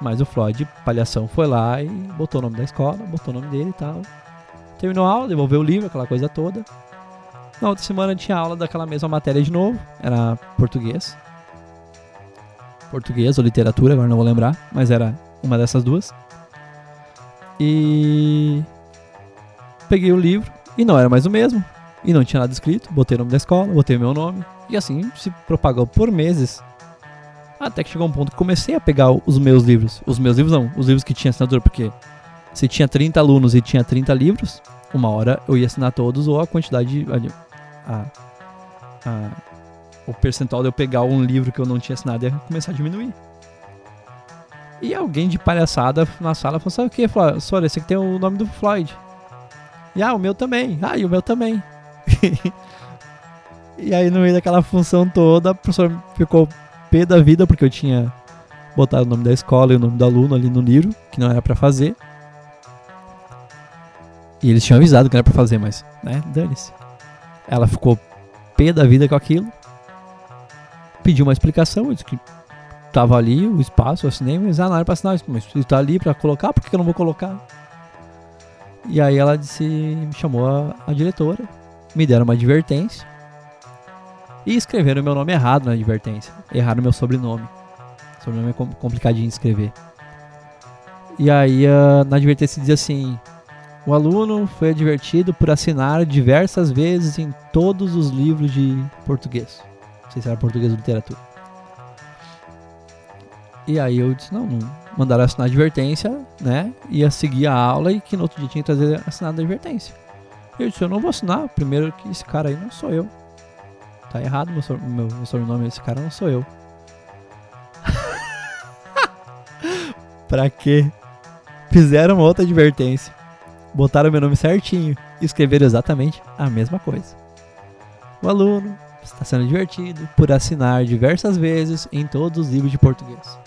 Mas o Floyd, palhação, foi lá e botou o nome da escola, botou o nome dele e tal. Terminou a aula, devolveu o livro, aquela coisa toda. Na outra semana tinha aula daquela mesma matéria de novo, era português. Português ou literatura, agora não vou lembrar, mas era uma dessas duas. E peguei o livro e não era mais o mesmo. E não tinha nada escrito. Botei o nome da escola, botei o meu nome. E assim se propagou por meses. Até que chegou um ponto que comecei a pegar os meus livros. Os meus livros não, os livros que tinha assinatura, porque se tinha 30 alunos e tinha 30 livros, uma hora eu ia assinar todos ou a quantidade. A, a, o percentual de eu pegar um livro que eu não tinha assinado ia começar a diminuir. E alguém de palhaçada na sala falou: Sabe o que? Falou: Sora, esse aqui tem o nome do Floyd. E ah, o meu também. Ah, e o meu também. e aí, no meio daquela função toda, a professora ficou pé da vida porque eu tinha botado o nome da escola e o nome do aluno ali no livro, que não era para fazer. E eles tinham avisado que era pra fazer, mas, né, dane-se. Ela ficou pé da vida com aquilo. Pediu uma explicação, disse que tava ali o espaço, eu assinei, mas ah, não era pra assinar, mas se tá ali pra colocar, por que eu não vou colocar? E aí ela disse, me chamou a, a diretora, me deram uma advertência e escreveram meu nome errado na advertência. Erraram meu sobrenome. O sobrenome é complicadinho de escrever. E aí uh, na advertência diz assim: o aluno foi advertido por assinar diversas vezes em todos os livros de português. Não sei se era português ou literatura. E aí eu disse, não, não mandaram assinar a advertência, né? Ia seguir a aula e que no outro dia tinha que trazer assinado a advertência. Eu disse, eu não vou assinar, primeiro que esse cara aí não sou eu. Tá errado meu, meu, meu sobrenome, esse cara não sou eu. pra quê? Fizeram outra advertência botaram meu nome certinho e escreveram exatamente a mesma coisa. O aluno está sendo divertido por assinar diversas vezes em todos os livros de português.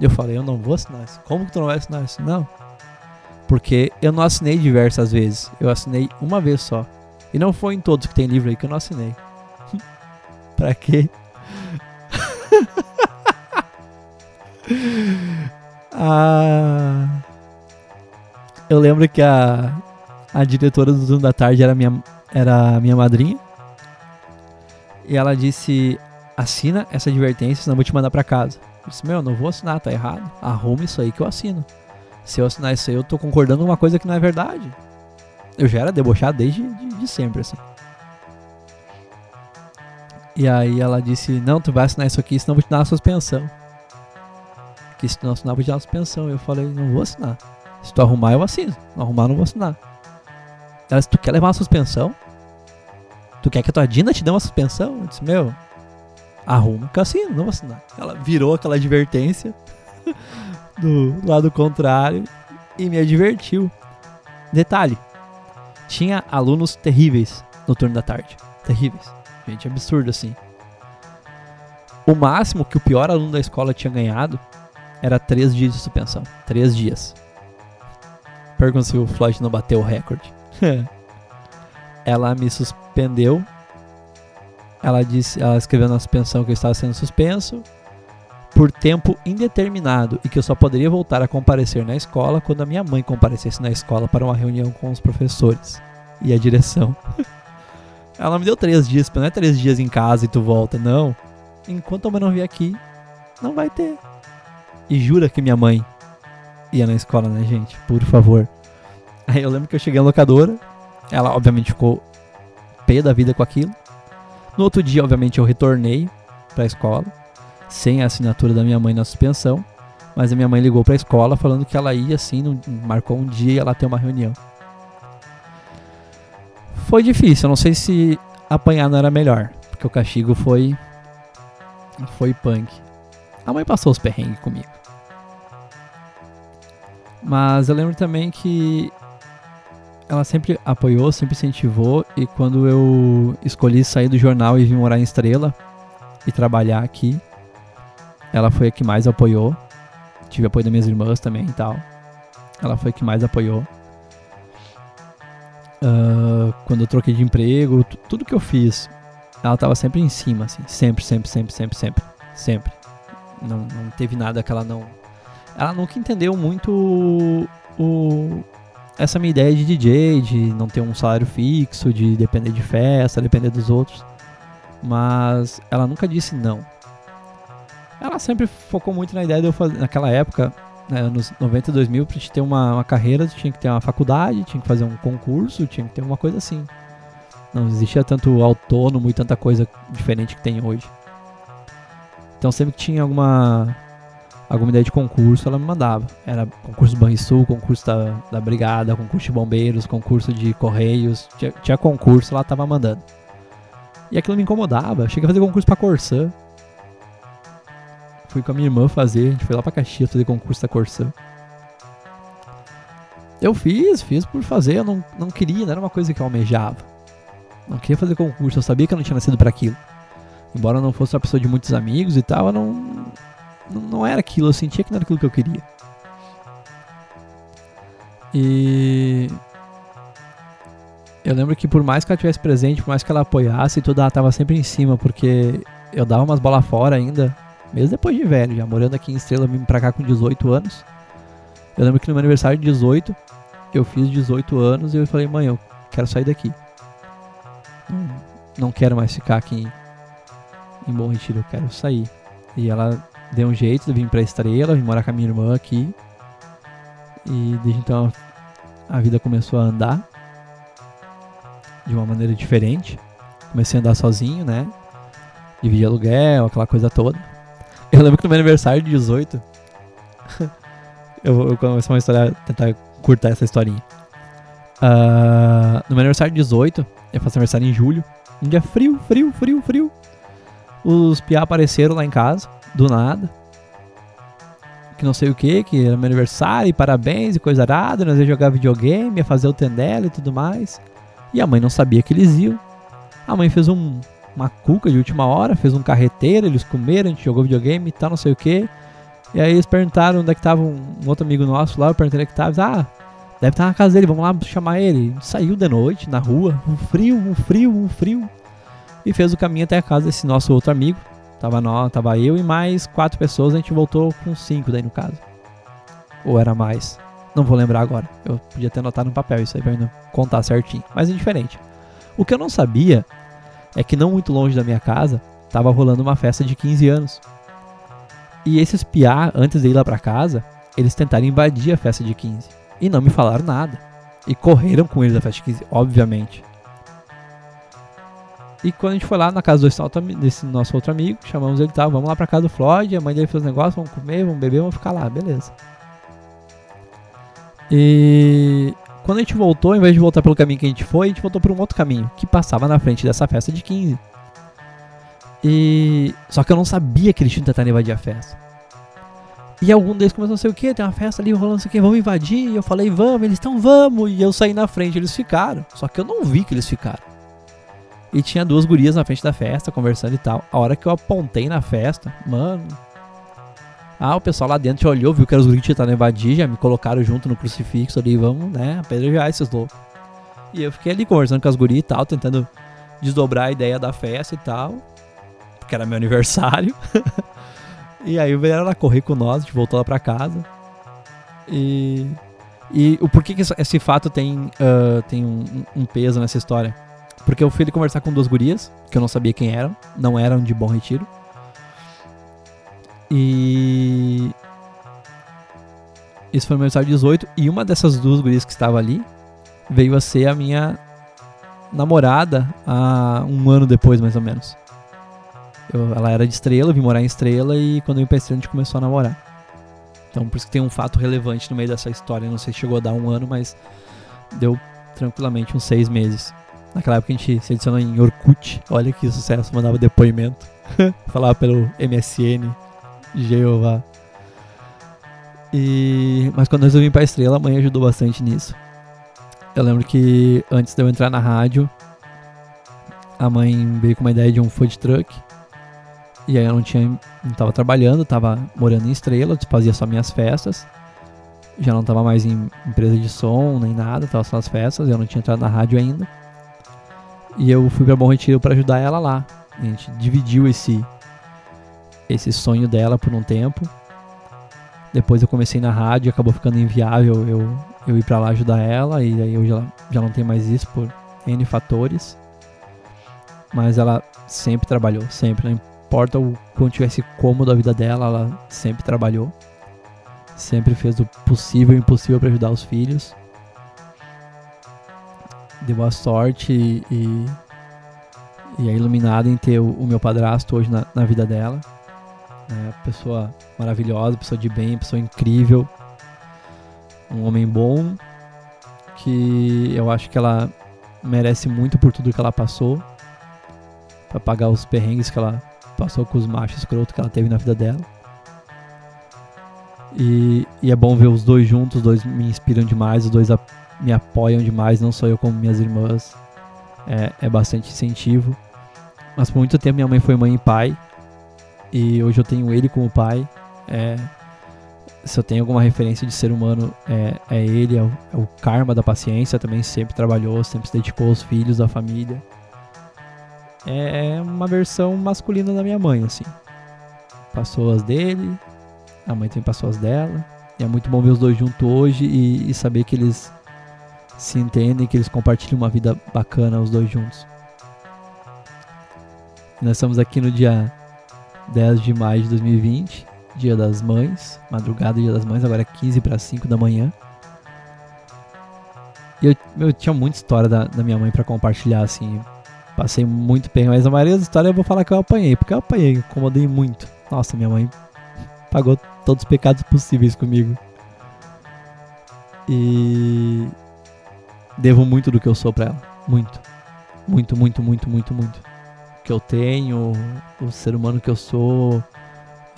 Eu falei, eu não vou assinar isso. Como que tu não vai assinar isso? Não. Porque eu não assinei diversas vezes. Eu assinei uma vez só. E não foi em todos que tem livro aí que eu não assinei. pra quê? ah eu lembro que a, a diretora do Zoom da Tarde era minha, era minha madrinha. E ela disse: assina essa advertência, senão eu vou te mandar pra casa. Eu disse: Meu, não vou assinar, tá errado. Arruma isso aí que eu assino. Se eu assinar isso aí, eu tô concordando com uma coisa que não é verdade. Eu já era debochado desde de, de sempre, assim. E aí ela disse: Não, tu vai assinar isso aqui, senão eu vou te dar uma suspensão. Que se tu não assinar, eu vou te dar uma suspensão. Eu falei: Não vou assinar. Se tu arrumar, eu assino. Se não arrumar, não vou assinar. Ela disse, tu quer levar uma suspensão? Tu quer que a tua Dina te dê uma suspensão? Eu disse, meu, arruma que eu assino, não vou assinar. Ela virou aquela advertência do lado contrário e me advertiu. Detalhe, tinha alunos terríveis no turno da tarde. Terríveis. Gente, absurdo assim. O máximo que o pior aluno da escola tinha ganhado era três dias de suspensão. Três dias. Pergunta se o Floyd não bateu o recorde. ela me suspendeu. Ela disse, ela escreveu na suspensão que eu estava sendo suspenso por tempo indeterminado e que eu só poderia voltar a comparecer na escola quando a minha mãe comparecesse na escola para uma reunião com os professores e a direção. ela me deu três dias, não é três dias em casa e tu volta, não. Enquanto a mãe não vier aqui, não vai ter. E jura que minha mãe ia na escola, né, gente? Por favor. Aí eu lembro que eu cheguei na locadora, ela obviamente ficou pé da vida com aquilo. No outro dia, obviamente, eu retornei para a escola, sem a assinatura da minha mãe na suspensão, mas a minha mãe ligou para a escola falando que ela ia assim, marcou um dia e ela ter uma reunião. Foi difícil, eu não sei se apanhar não era melhor, porque o castigo foi foi punk. A mãe passou os perrengues comigo. Mas eu lembro também que ela sempre apoiou, sempre incentivou e quando eu escolhi sair do jornal e vim morar em Estrela e trabalhar aqui, ela foi a que mais apoiou. Tive apoio das minhas irmãs também e tal. Ela foi a que mais apoiou. Uh, quando eu troquei de emprego, tudo que eu fiz, ela tava sempre em cima, assim, sempre, sempre, sempre, sempre, sempre, sempre. Não, não teve nada que ela não ela nunca entendeu muito o, o, essa minha ideia de DJ, de não ter um salário fixo, de depender de festa, depender dos outros. Mas ela nunca disse não. Ela sempre focou muito na ideia de eu fazer, naquela época, né, anos 92 mil, pra gente ter uma, uma carreira, tinha que ter uma faculdade, tinha que fazer um concurso, tinha que ter uma coisa assim. Não existia tanto autônomo e tanta coisa diferente que tem hoje Então sempre que tinha alguma alguma ideia de concurso, ela me mandava. Era concurso do Banrisul, concurso da, da Brigada, concurso de bombeiros, concurso de correios, tinha, tinha concurso, ela tava mandando. E aquilo me incomodava. Cheguei a fazer concurso pra Corsã. Fui com a minha irmã fazer, a gente foi lá pra Caxias fazer concurso da Corsã. Eu fiz, fiz por fazer, eu não, não queria, não era uma coisa que eu almejava. Não queria fazer concurso, eu sabia que eu não tinha nascido para aquilo. Embora eu não fosse uma pessoa de muitos amigos e tal, eu não, não, não era aquilo, eu sentia que não era aquilo que eu queria. E eu lembro que por mais que ela tivesse presente, por mais que ela apoiasse, tudo ela tava sempre em cima, porque eu dava umas bolas fora ainda, mesmo depois de velho, já morando aqui em Estrela, vim pra cá com 18 anos. Eu lembro que no meu aniversário de 18, eu fiz 18 anos e eu falei, mãe, eu quero sair daqui. Não, quero mais ficar aqui em Bom Retiro, eu quero sair. E ela deu um jeito de vir pra Estrela, vim morar com a minha irmã aqui. E desde então a vida começou a andar de uma maneira diferente. Comecei a andar sozinho, né? Dividir aluguel, aquela coisa toda. Eu lembro que no meu aniversário de 18, eu vou começar uma história, tentar curtar essa historinha. Uh, no meu aniversário de 18, eu faço aniversário em julho, um dia frio, frio, frio, frio. Os piá apareceram lá em casa, do nada. Que não sei o que, que era meu aniversário, e parabéns, e coisa arada, nós ia jogar videogame, ia fazer o tendela e tudo mais. E a mãe não sabia que eles iam. A mãe fez um, uma cuca de última hora, fez um carreteiro, eles comeram, a gente jogou videogame e tal, não sei o que. E aí eles perguntaram onde é que tava um, um outro amigo nosso lá, eu perguntei onde é que tava. Ah, deve estar na casa dele, vamos lá chamar ele. Saiu de noite, na rua, um frio, um frio, um frio. E fez o caminho até a casa desse nosso outro amigo. Tava, nós, tava eu e mais quatro pessoas, a gente voltou com cinco daí no caso. Ou era mais. Não vou lembrar agora. Eu podia ter anotado no papel isso aí pra não contar certinho. Mas é indiferente. O que eu não sabia é que não muito longe da minha casa tava rolando uma festa de 15 anos. E esses piá, antes de ir lá pra casa, eles tentaram invadir a festa de 15. E não me falaram nada. E correram com eles da festa de 15, obviamente. E quando a gente foi lá na casa desse nosso outro amigo, chamamos ele, tá, vamos lá pra casa do Floyd, a mãe dele fez os negócios, vamos comer, vamos beber, vamos ficar lá, beleza. E quando a gente voltou, ao invés de voltar pelo caminho que a gente foi, a gente voltou por um outro caminho, que passava na frente dessa festa de 15. E. Só que eu não sabia que eles tinham tentado invadir a festa. E algum deles começou a sei o que, tem uma festa ali rolando, sei o que, vamos invadir. E eu falei, vamos, eles estão, vamos. E eu saí na frente, eles ficaram. Só que eu não vi que eles ficaram. E tinha duas gurias na frente da festa, conversando e tal. A hora que eu apontei na festa, mano. Ah, o pessoal lá dentro já olhou, viu que era os gurias que tentaram invadir, já me colocaram junto no crucifixo ali, vamos, né, apedrejar esses loucos. E eu fiquei ali conversando com as gurias e tal, tentando desdobrar a ideia da festa e tal porque era meu aniversário. e aí vieram ela correr com nós, a gente voltou lá pra casa. E, e o porquê que esse fato tem, uh, tem um, um, peso nessa história? Porque eu fui conversar com duas gurias, que eu não sabia quem eram, não eram de Bom Retiro. E. Isso foi no meu aniversário 18, e uma dessas duas gurias que estava ali veio a ser a minha namorada há um ano depois, mais ou menos. Eu, ela era de Estrela, eu vim morar em Estrela e quando eu vim pra Estrela a gente começou a namorar. Então por isso que tem um fato relevante no meio dessa história. Não sei se chegou a dar um ano, mas deu tranquilamente uns seis meses. Naquela época a gente se adicionou em Orkut. Olha que sucesso, mandava depoimento. Falava pelo MSN, Jeová. E... Mas quando eu resolvi ir pra Estrela, a mãe ajudou bastante nisso. Eu lembro que antes de eu entrar na rádio, a mãe veio com uma ideia de um food truck. E aí eu não tinha. não tava trabalhando, tava morando em Estrela, fazia só minhas festas. Já não tava mais em empresa de som nem nada, tava só nas festas, eu não tinha entrado na rádio ainda. E eu fui para Bom Retiro para ajudar ela lá. A gente dividiu esse esse sonho dela por um tempo. Depois eu comecei na rádio, acabou ficando inviável eu, eu ir para lá ajudar ela e aí eu já, já não tenho mais isso por N fatores. Mas ela sempre trabalhou, sempre, não importa o quanto tivesse cômodo a vida dela, ela sempre trabalhou. Sempre fez o possível e o impossível para ajudar os filhos. Deu a sorte e, e, é iluminada em ter o, o meu padrasto hoje na, na, vida dela. né? Pessoa maravilhosa, pessoa de bem, pessoa incrível. Um homem bom que eu acho que ela merece muito por tudo que ela passou. Pra pagar os perrengues que ela passou com os machos escroto que ela teve na vida dela. E, e, é bom ver os dois juntos, os dois me inspiram demais, os dois me apoiam demais, não só eu como minhas irmãs. É, é bastante incentivo. Mas por muito tempo minha mãe foi mãe e pai. E hoje eu tenho ele como pai. É, se eu tenho alguma referência de ser humano, é, é ele, é o, é o, karma da paciência. Também sempre trabalhou, sempre se dedicou aos filhos, à família. É, é uma versão masculina da minha mãe, assim. Passou as dele, a mãe também passou as dela. E é muito bom ver os dois juntos hoje e, e saber que eles se entendem, que eles compartilham uma vida bacana os dois juntos. Nós estamos aqui no dia 10 de maio de 2020, dia das mães, madrugada dia das mães, agora é 15 para 5 da manhã. E eu, eu tinha muita história da, da minha mãe para compartilhar, assim. Passei muito bem, mas a maioria das histórias eu vou falar que eu apanhei, porque eu apanhei, incomodei muito. Nossa, minha mãe pagou todos os pecados possíveis comigo. E devo muito do que eu sou pra ela. Muito. Muito, muito, muito, muito, muito. O que eu tenho, o ser humano que eu sou,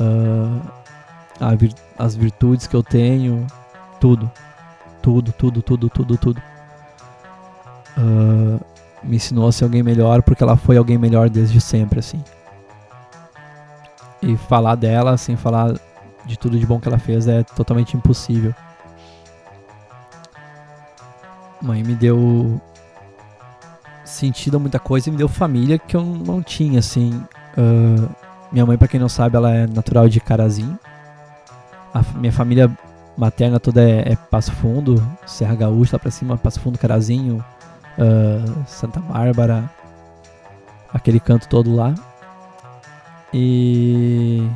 uh, vir, as virtudes que eu tenho, tudo. Tudo, tudo, tudo, tudo, tudo. Uh, me ensinou a ser alguém melhor porque ela foi alguém melhor desde sempre, assim. E falar dela sem falar de tudo de bom que ela fez é totalmente impossível. Mãe me deu sentido a muita coisa e me deu família que eu não tinha, assim. Uh, minha mãe, para quem não sabe, ela é natural de Carazinho. A minha família materna toda é, é Passo Fundo, Serra Gaúcha, lá pra cima, Passo Fundo, Carazinho, uh, Santa Bárbara, aquele canto todo lá. E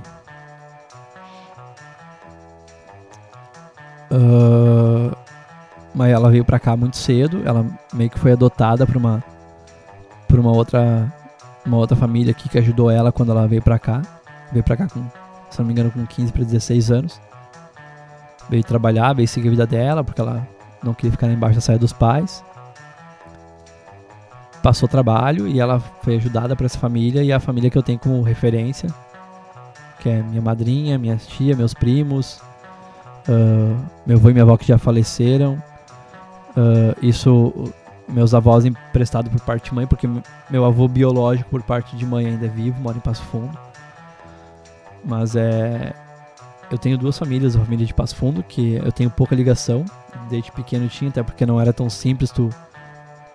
Uh, mas ela veio pra cá muito cedo. Ela meio que foi adotada por uma, por uma outra, uma outra família aqui que ajudou ela quando ela veio pra cá. Veio pra cá com, se não me engano, com 15 para 16 anos. Veio trabalhar, veio seguir a vida dela, porque ela não queria ficar embaixo da saia dos pais. Passou trabalho e ela foi ajudada por essa família e a família que eu tenho como referência, que é minha madrinha, minha tia, meus primos, Uh, meu avô e minha avó que já faleceram. Uh, isso, meus avós emprestados por parte de mãe, porque meu avô biológico por parte de mãe ainda é vivo, mora em Passo Fundo. Mas é. Eu tenho duas famílias, a família de Passo Fundo, que eu tenho pouca ligação, desde pequeno tinha, até porque não era tão simples tu,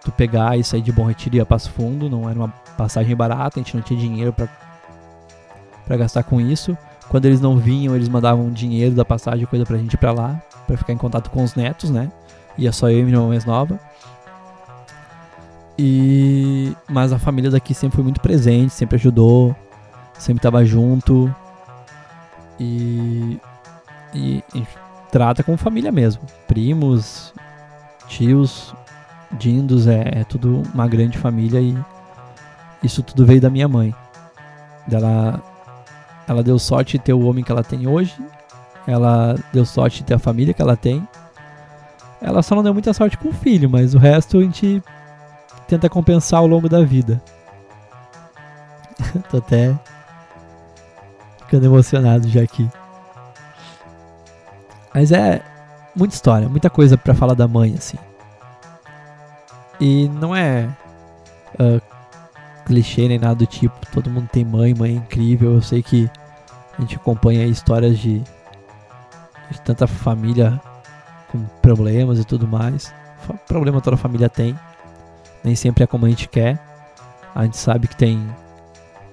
tu pegar e sair de Bom Retiro e ir a Passo Fundo, não era uma passagem barata, a gente não tinha dinheiro para gastar com isso. Quando eles não vinham, eles mandavam dinheiro da passagem, coisa pra gente ir pra lá, pra ficar em contato com os netos, né? Ia só eu e minha irmã mais nova. E mas a família daqui sempre foi muito presente, sempre ajudou, sempre tava junto. E e, e trata como família mesmo. Primos, tios, dindos, é, é tudo uma grande família e isso tudo veio da minha mãe. Dela ela deu sorte de ter o homem que ela tem hoje. Ela deu sorte de ter a família que ela tem. Ela só não deu muita sorte com o filho, mas o resto a gente tenta compensar ao longo da vida. Tô até ficando emocionado já aqui. Mas é muita história, muita coisa para falar da mãe, assim. E não é uh, clichê nem nada do tipo. Todo mundo tem mãe, mãe é incrível. Eu sei que a gente acompanha histórias de, de tanta família com problemas e tudo mais. Problema toda família tem. Nem sempre é como a gente quer. A gente sabe que tem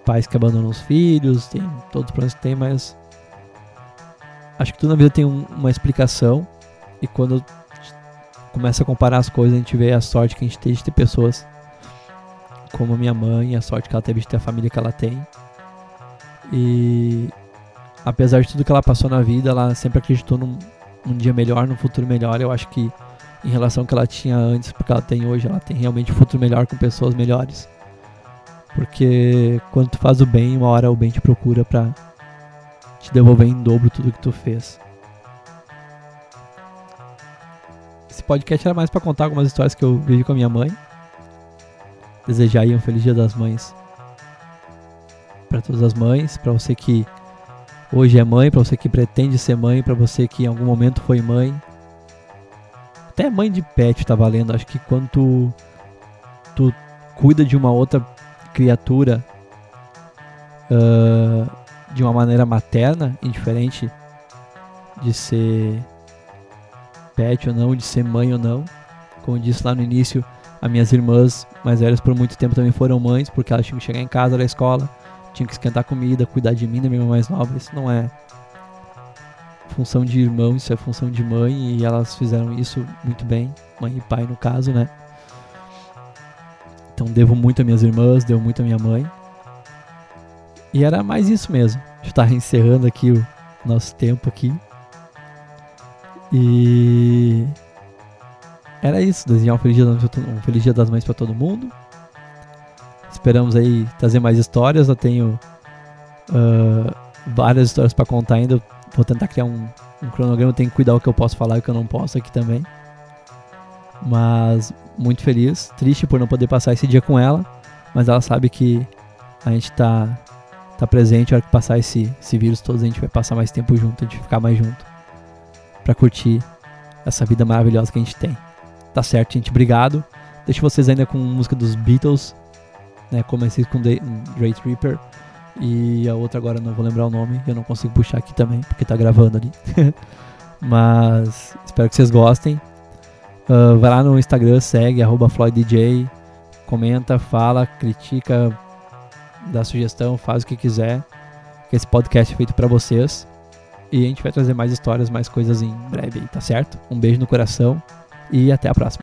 pais que abandonam os filhos, tem todos os problemas que tem, mas acho que tudo na vida tem um, uma explicação. E quando começa a comparar as coisas, a gente vê a sorte que a gente tem de ter pessoas como a minha mãe, a sorte que ela teve de ter a família que ela tem. E apesar de tudo que ela passou na vida, ela sempre acreditou num, num dia melhor, num futuro melhor. Eu acho que em relação ao que ela tinha antes, porque ela tem hoje, ela tem realmente um futuro melhor com pessoas melhores. Porque quando tu faz o bem, uma hora o bem te procura pra, te devolver em dobro tudo que tu fez. Esse podcast era mais para contar algumas histórias que eu vivi com a minha mãe. Desejar aí um feliz Dia das Mães para todas as mães, para você que hoje é mãe, para você que pretende ser mãe, para você que em algum momento foi mãe. Até mãe de pet tá valendo. Acho que quando tu, tu cuida de uma outra criatura uh, de uma maneira materna, indiferente de ser pet ou não, de ser mãe ou não. Como disse lá no início, as minhas irmãs mais velhas por muito tempo também foram mães, porque elas tinham que chegar em casa da escola, tinham que esquentar comida, cuidar de mim, da minha irmã mais nova. Isso não é função de irmão, isso é função de mãe e elas fizeram isso muito bem, mãe e pai no caso, né? Então devo muito a minhas irmãs, devo muito a minha mãe. E era mais isso mesmo. A gente tá encerrando aqui o nosso tempo aqui. E era isso, dia, um feliz dia das mães para todo mundo. Esperamos aí trazer mais histórias. Eu tenho uh, várias histórias para contar ainda. Vou tentar criar um, um cronograma. Tenho que cuidar o que eu posso falar e o que eu não posso aqui também. Mas muito feliz, triste por não poder passar esse dia com ela. Mas ela sabe que a gente tá, tá presente. A hora que passar esse, esse vírus todo, a gente vai passar mais tempo junto, a gente vai ficar mais junto. Pra curtir essa vida maravilhosa que a gente tem. Tá certo, gente. Obrigado. Deixo vocês ainda com música dos Beatles. Né? Comecei com The Great Reaper. E a outra agora não vou lembrar o nome. Eu não consigo puxar aqui também, porque tá gravando ali. Mas espero que vocês gostem. Uh, vai lá no Instagram, segue, FloydDJ. Comenta, fala, critica, dá sugestão, faz o que quiser. Que esse podcast é feito para vocês. E a gente vai trazer mais histórias, mais coisas em breve, tá certo? Um beijo no coração e até a próxima.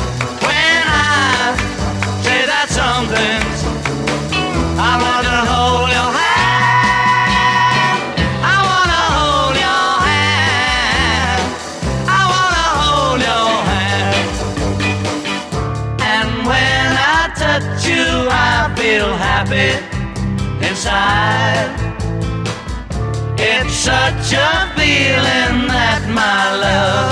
inside. It's such a feeling that my love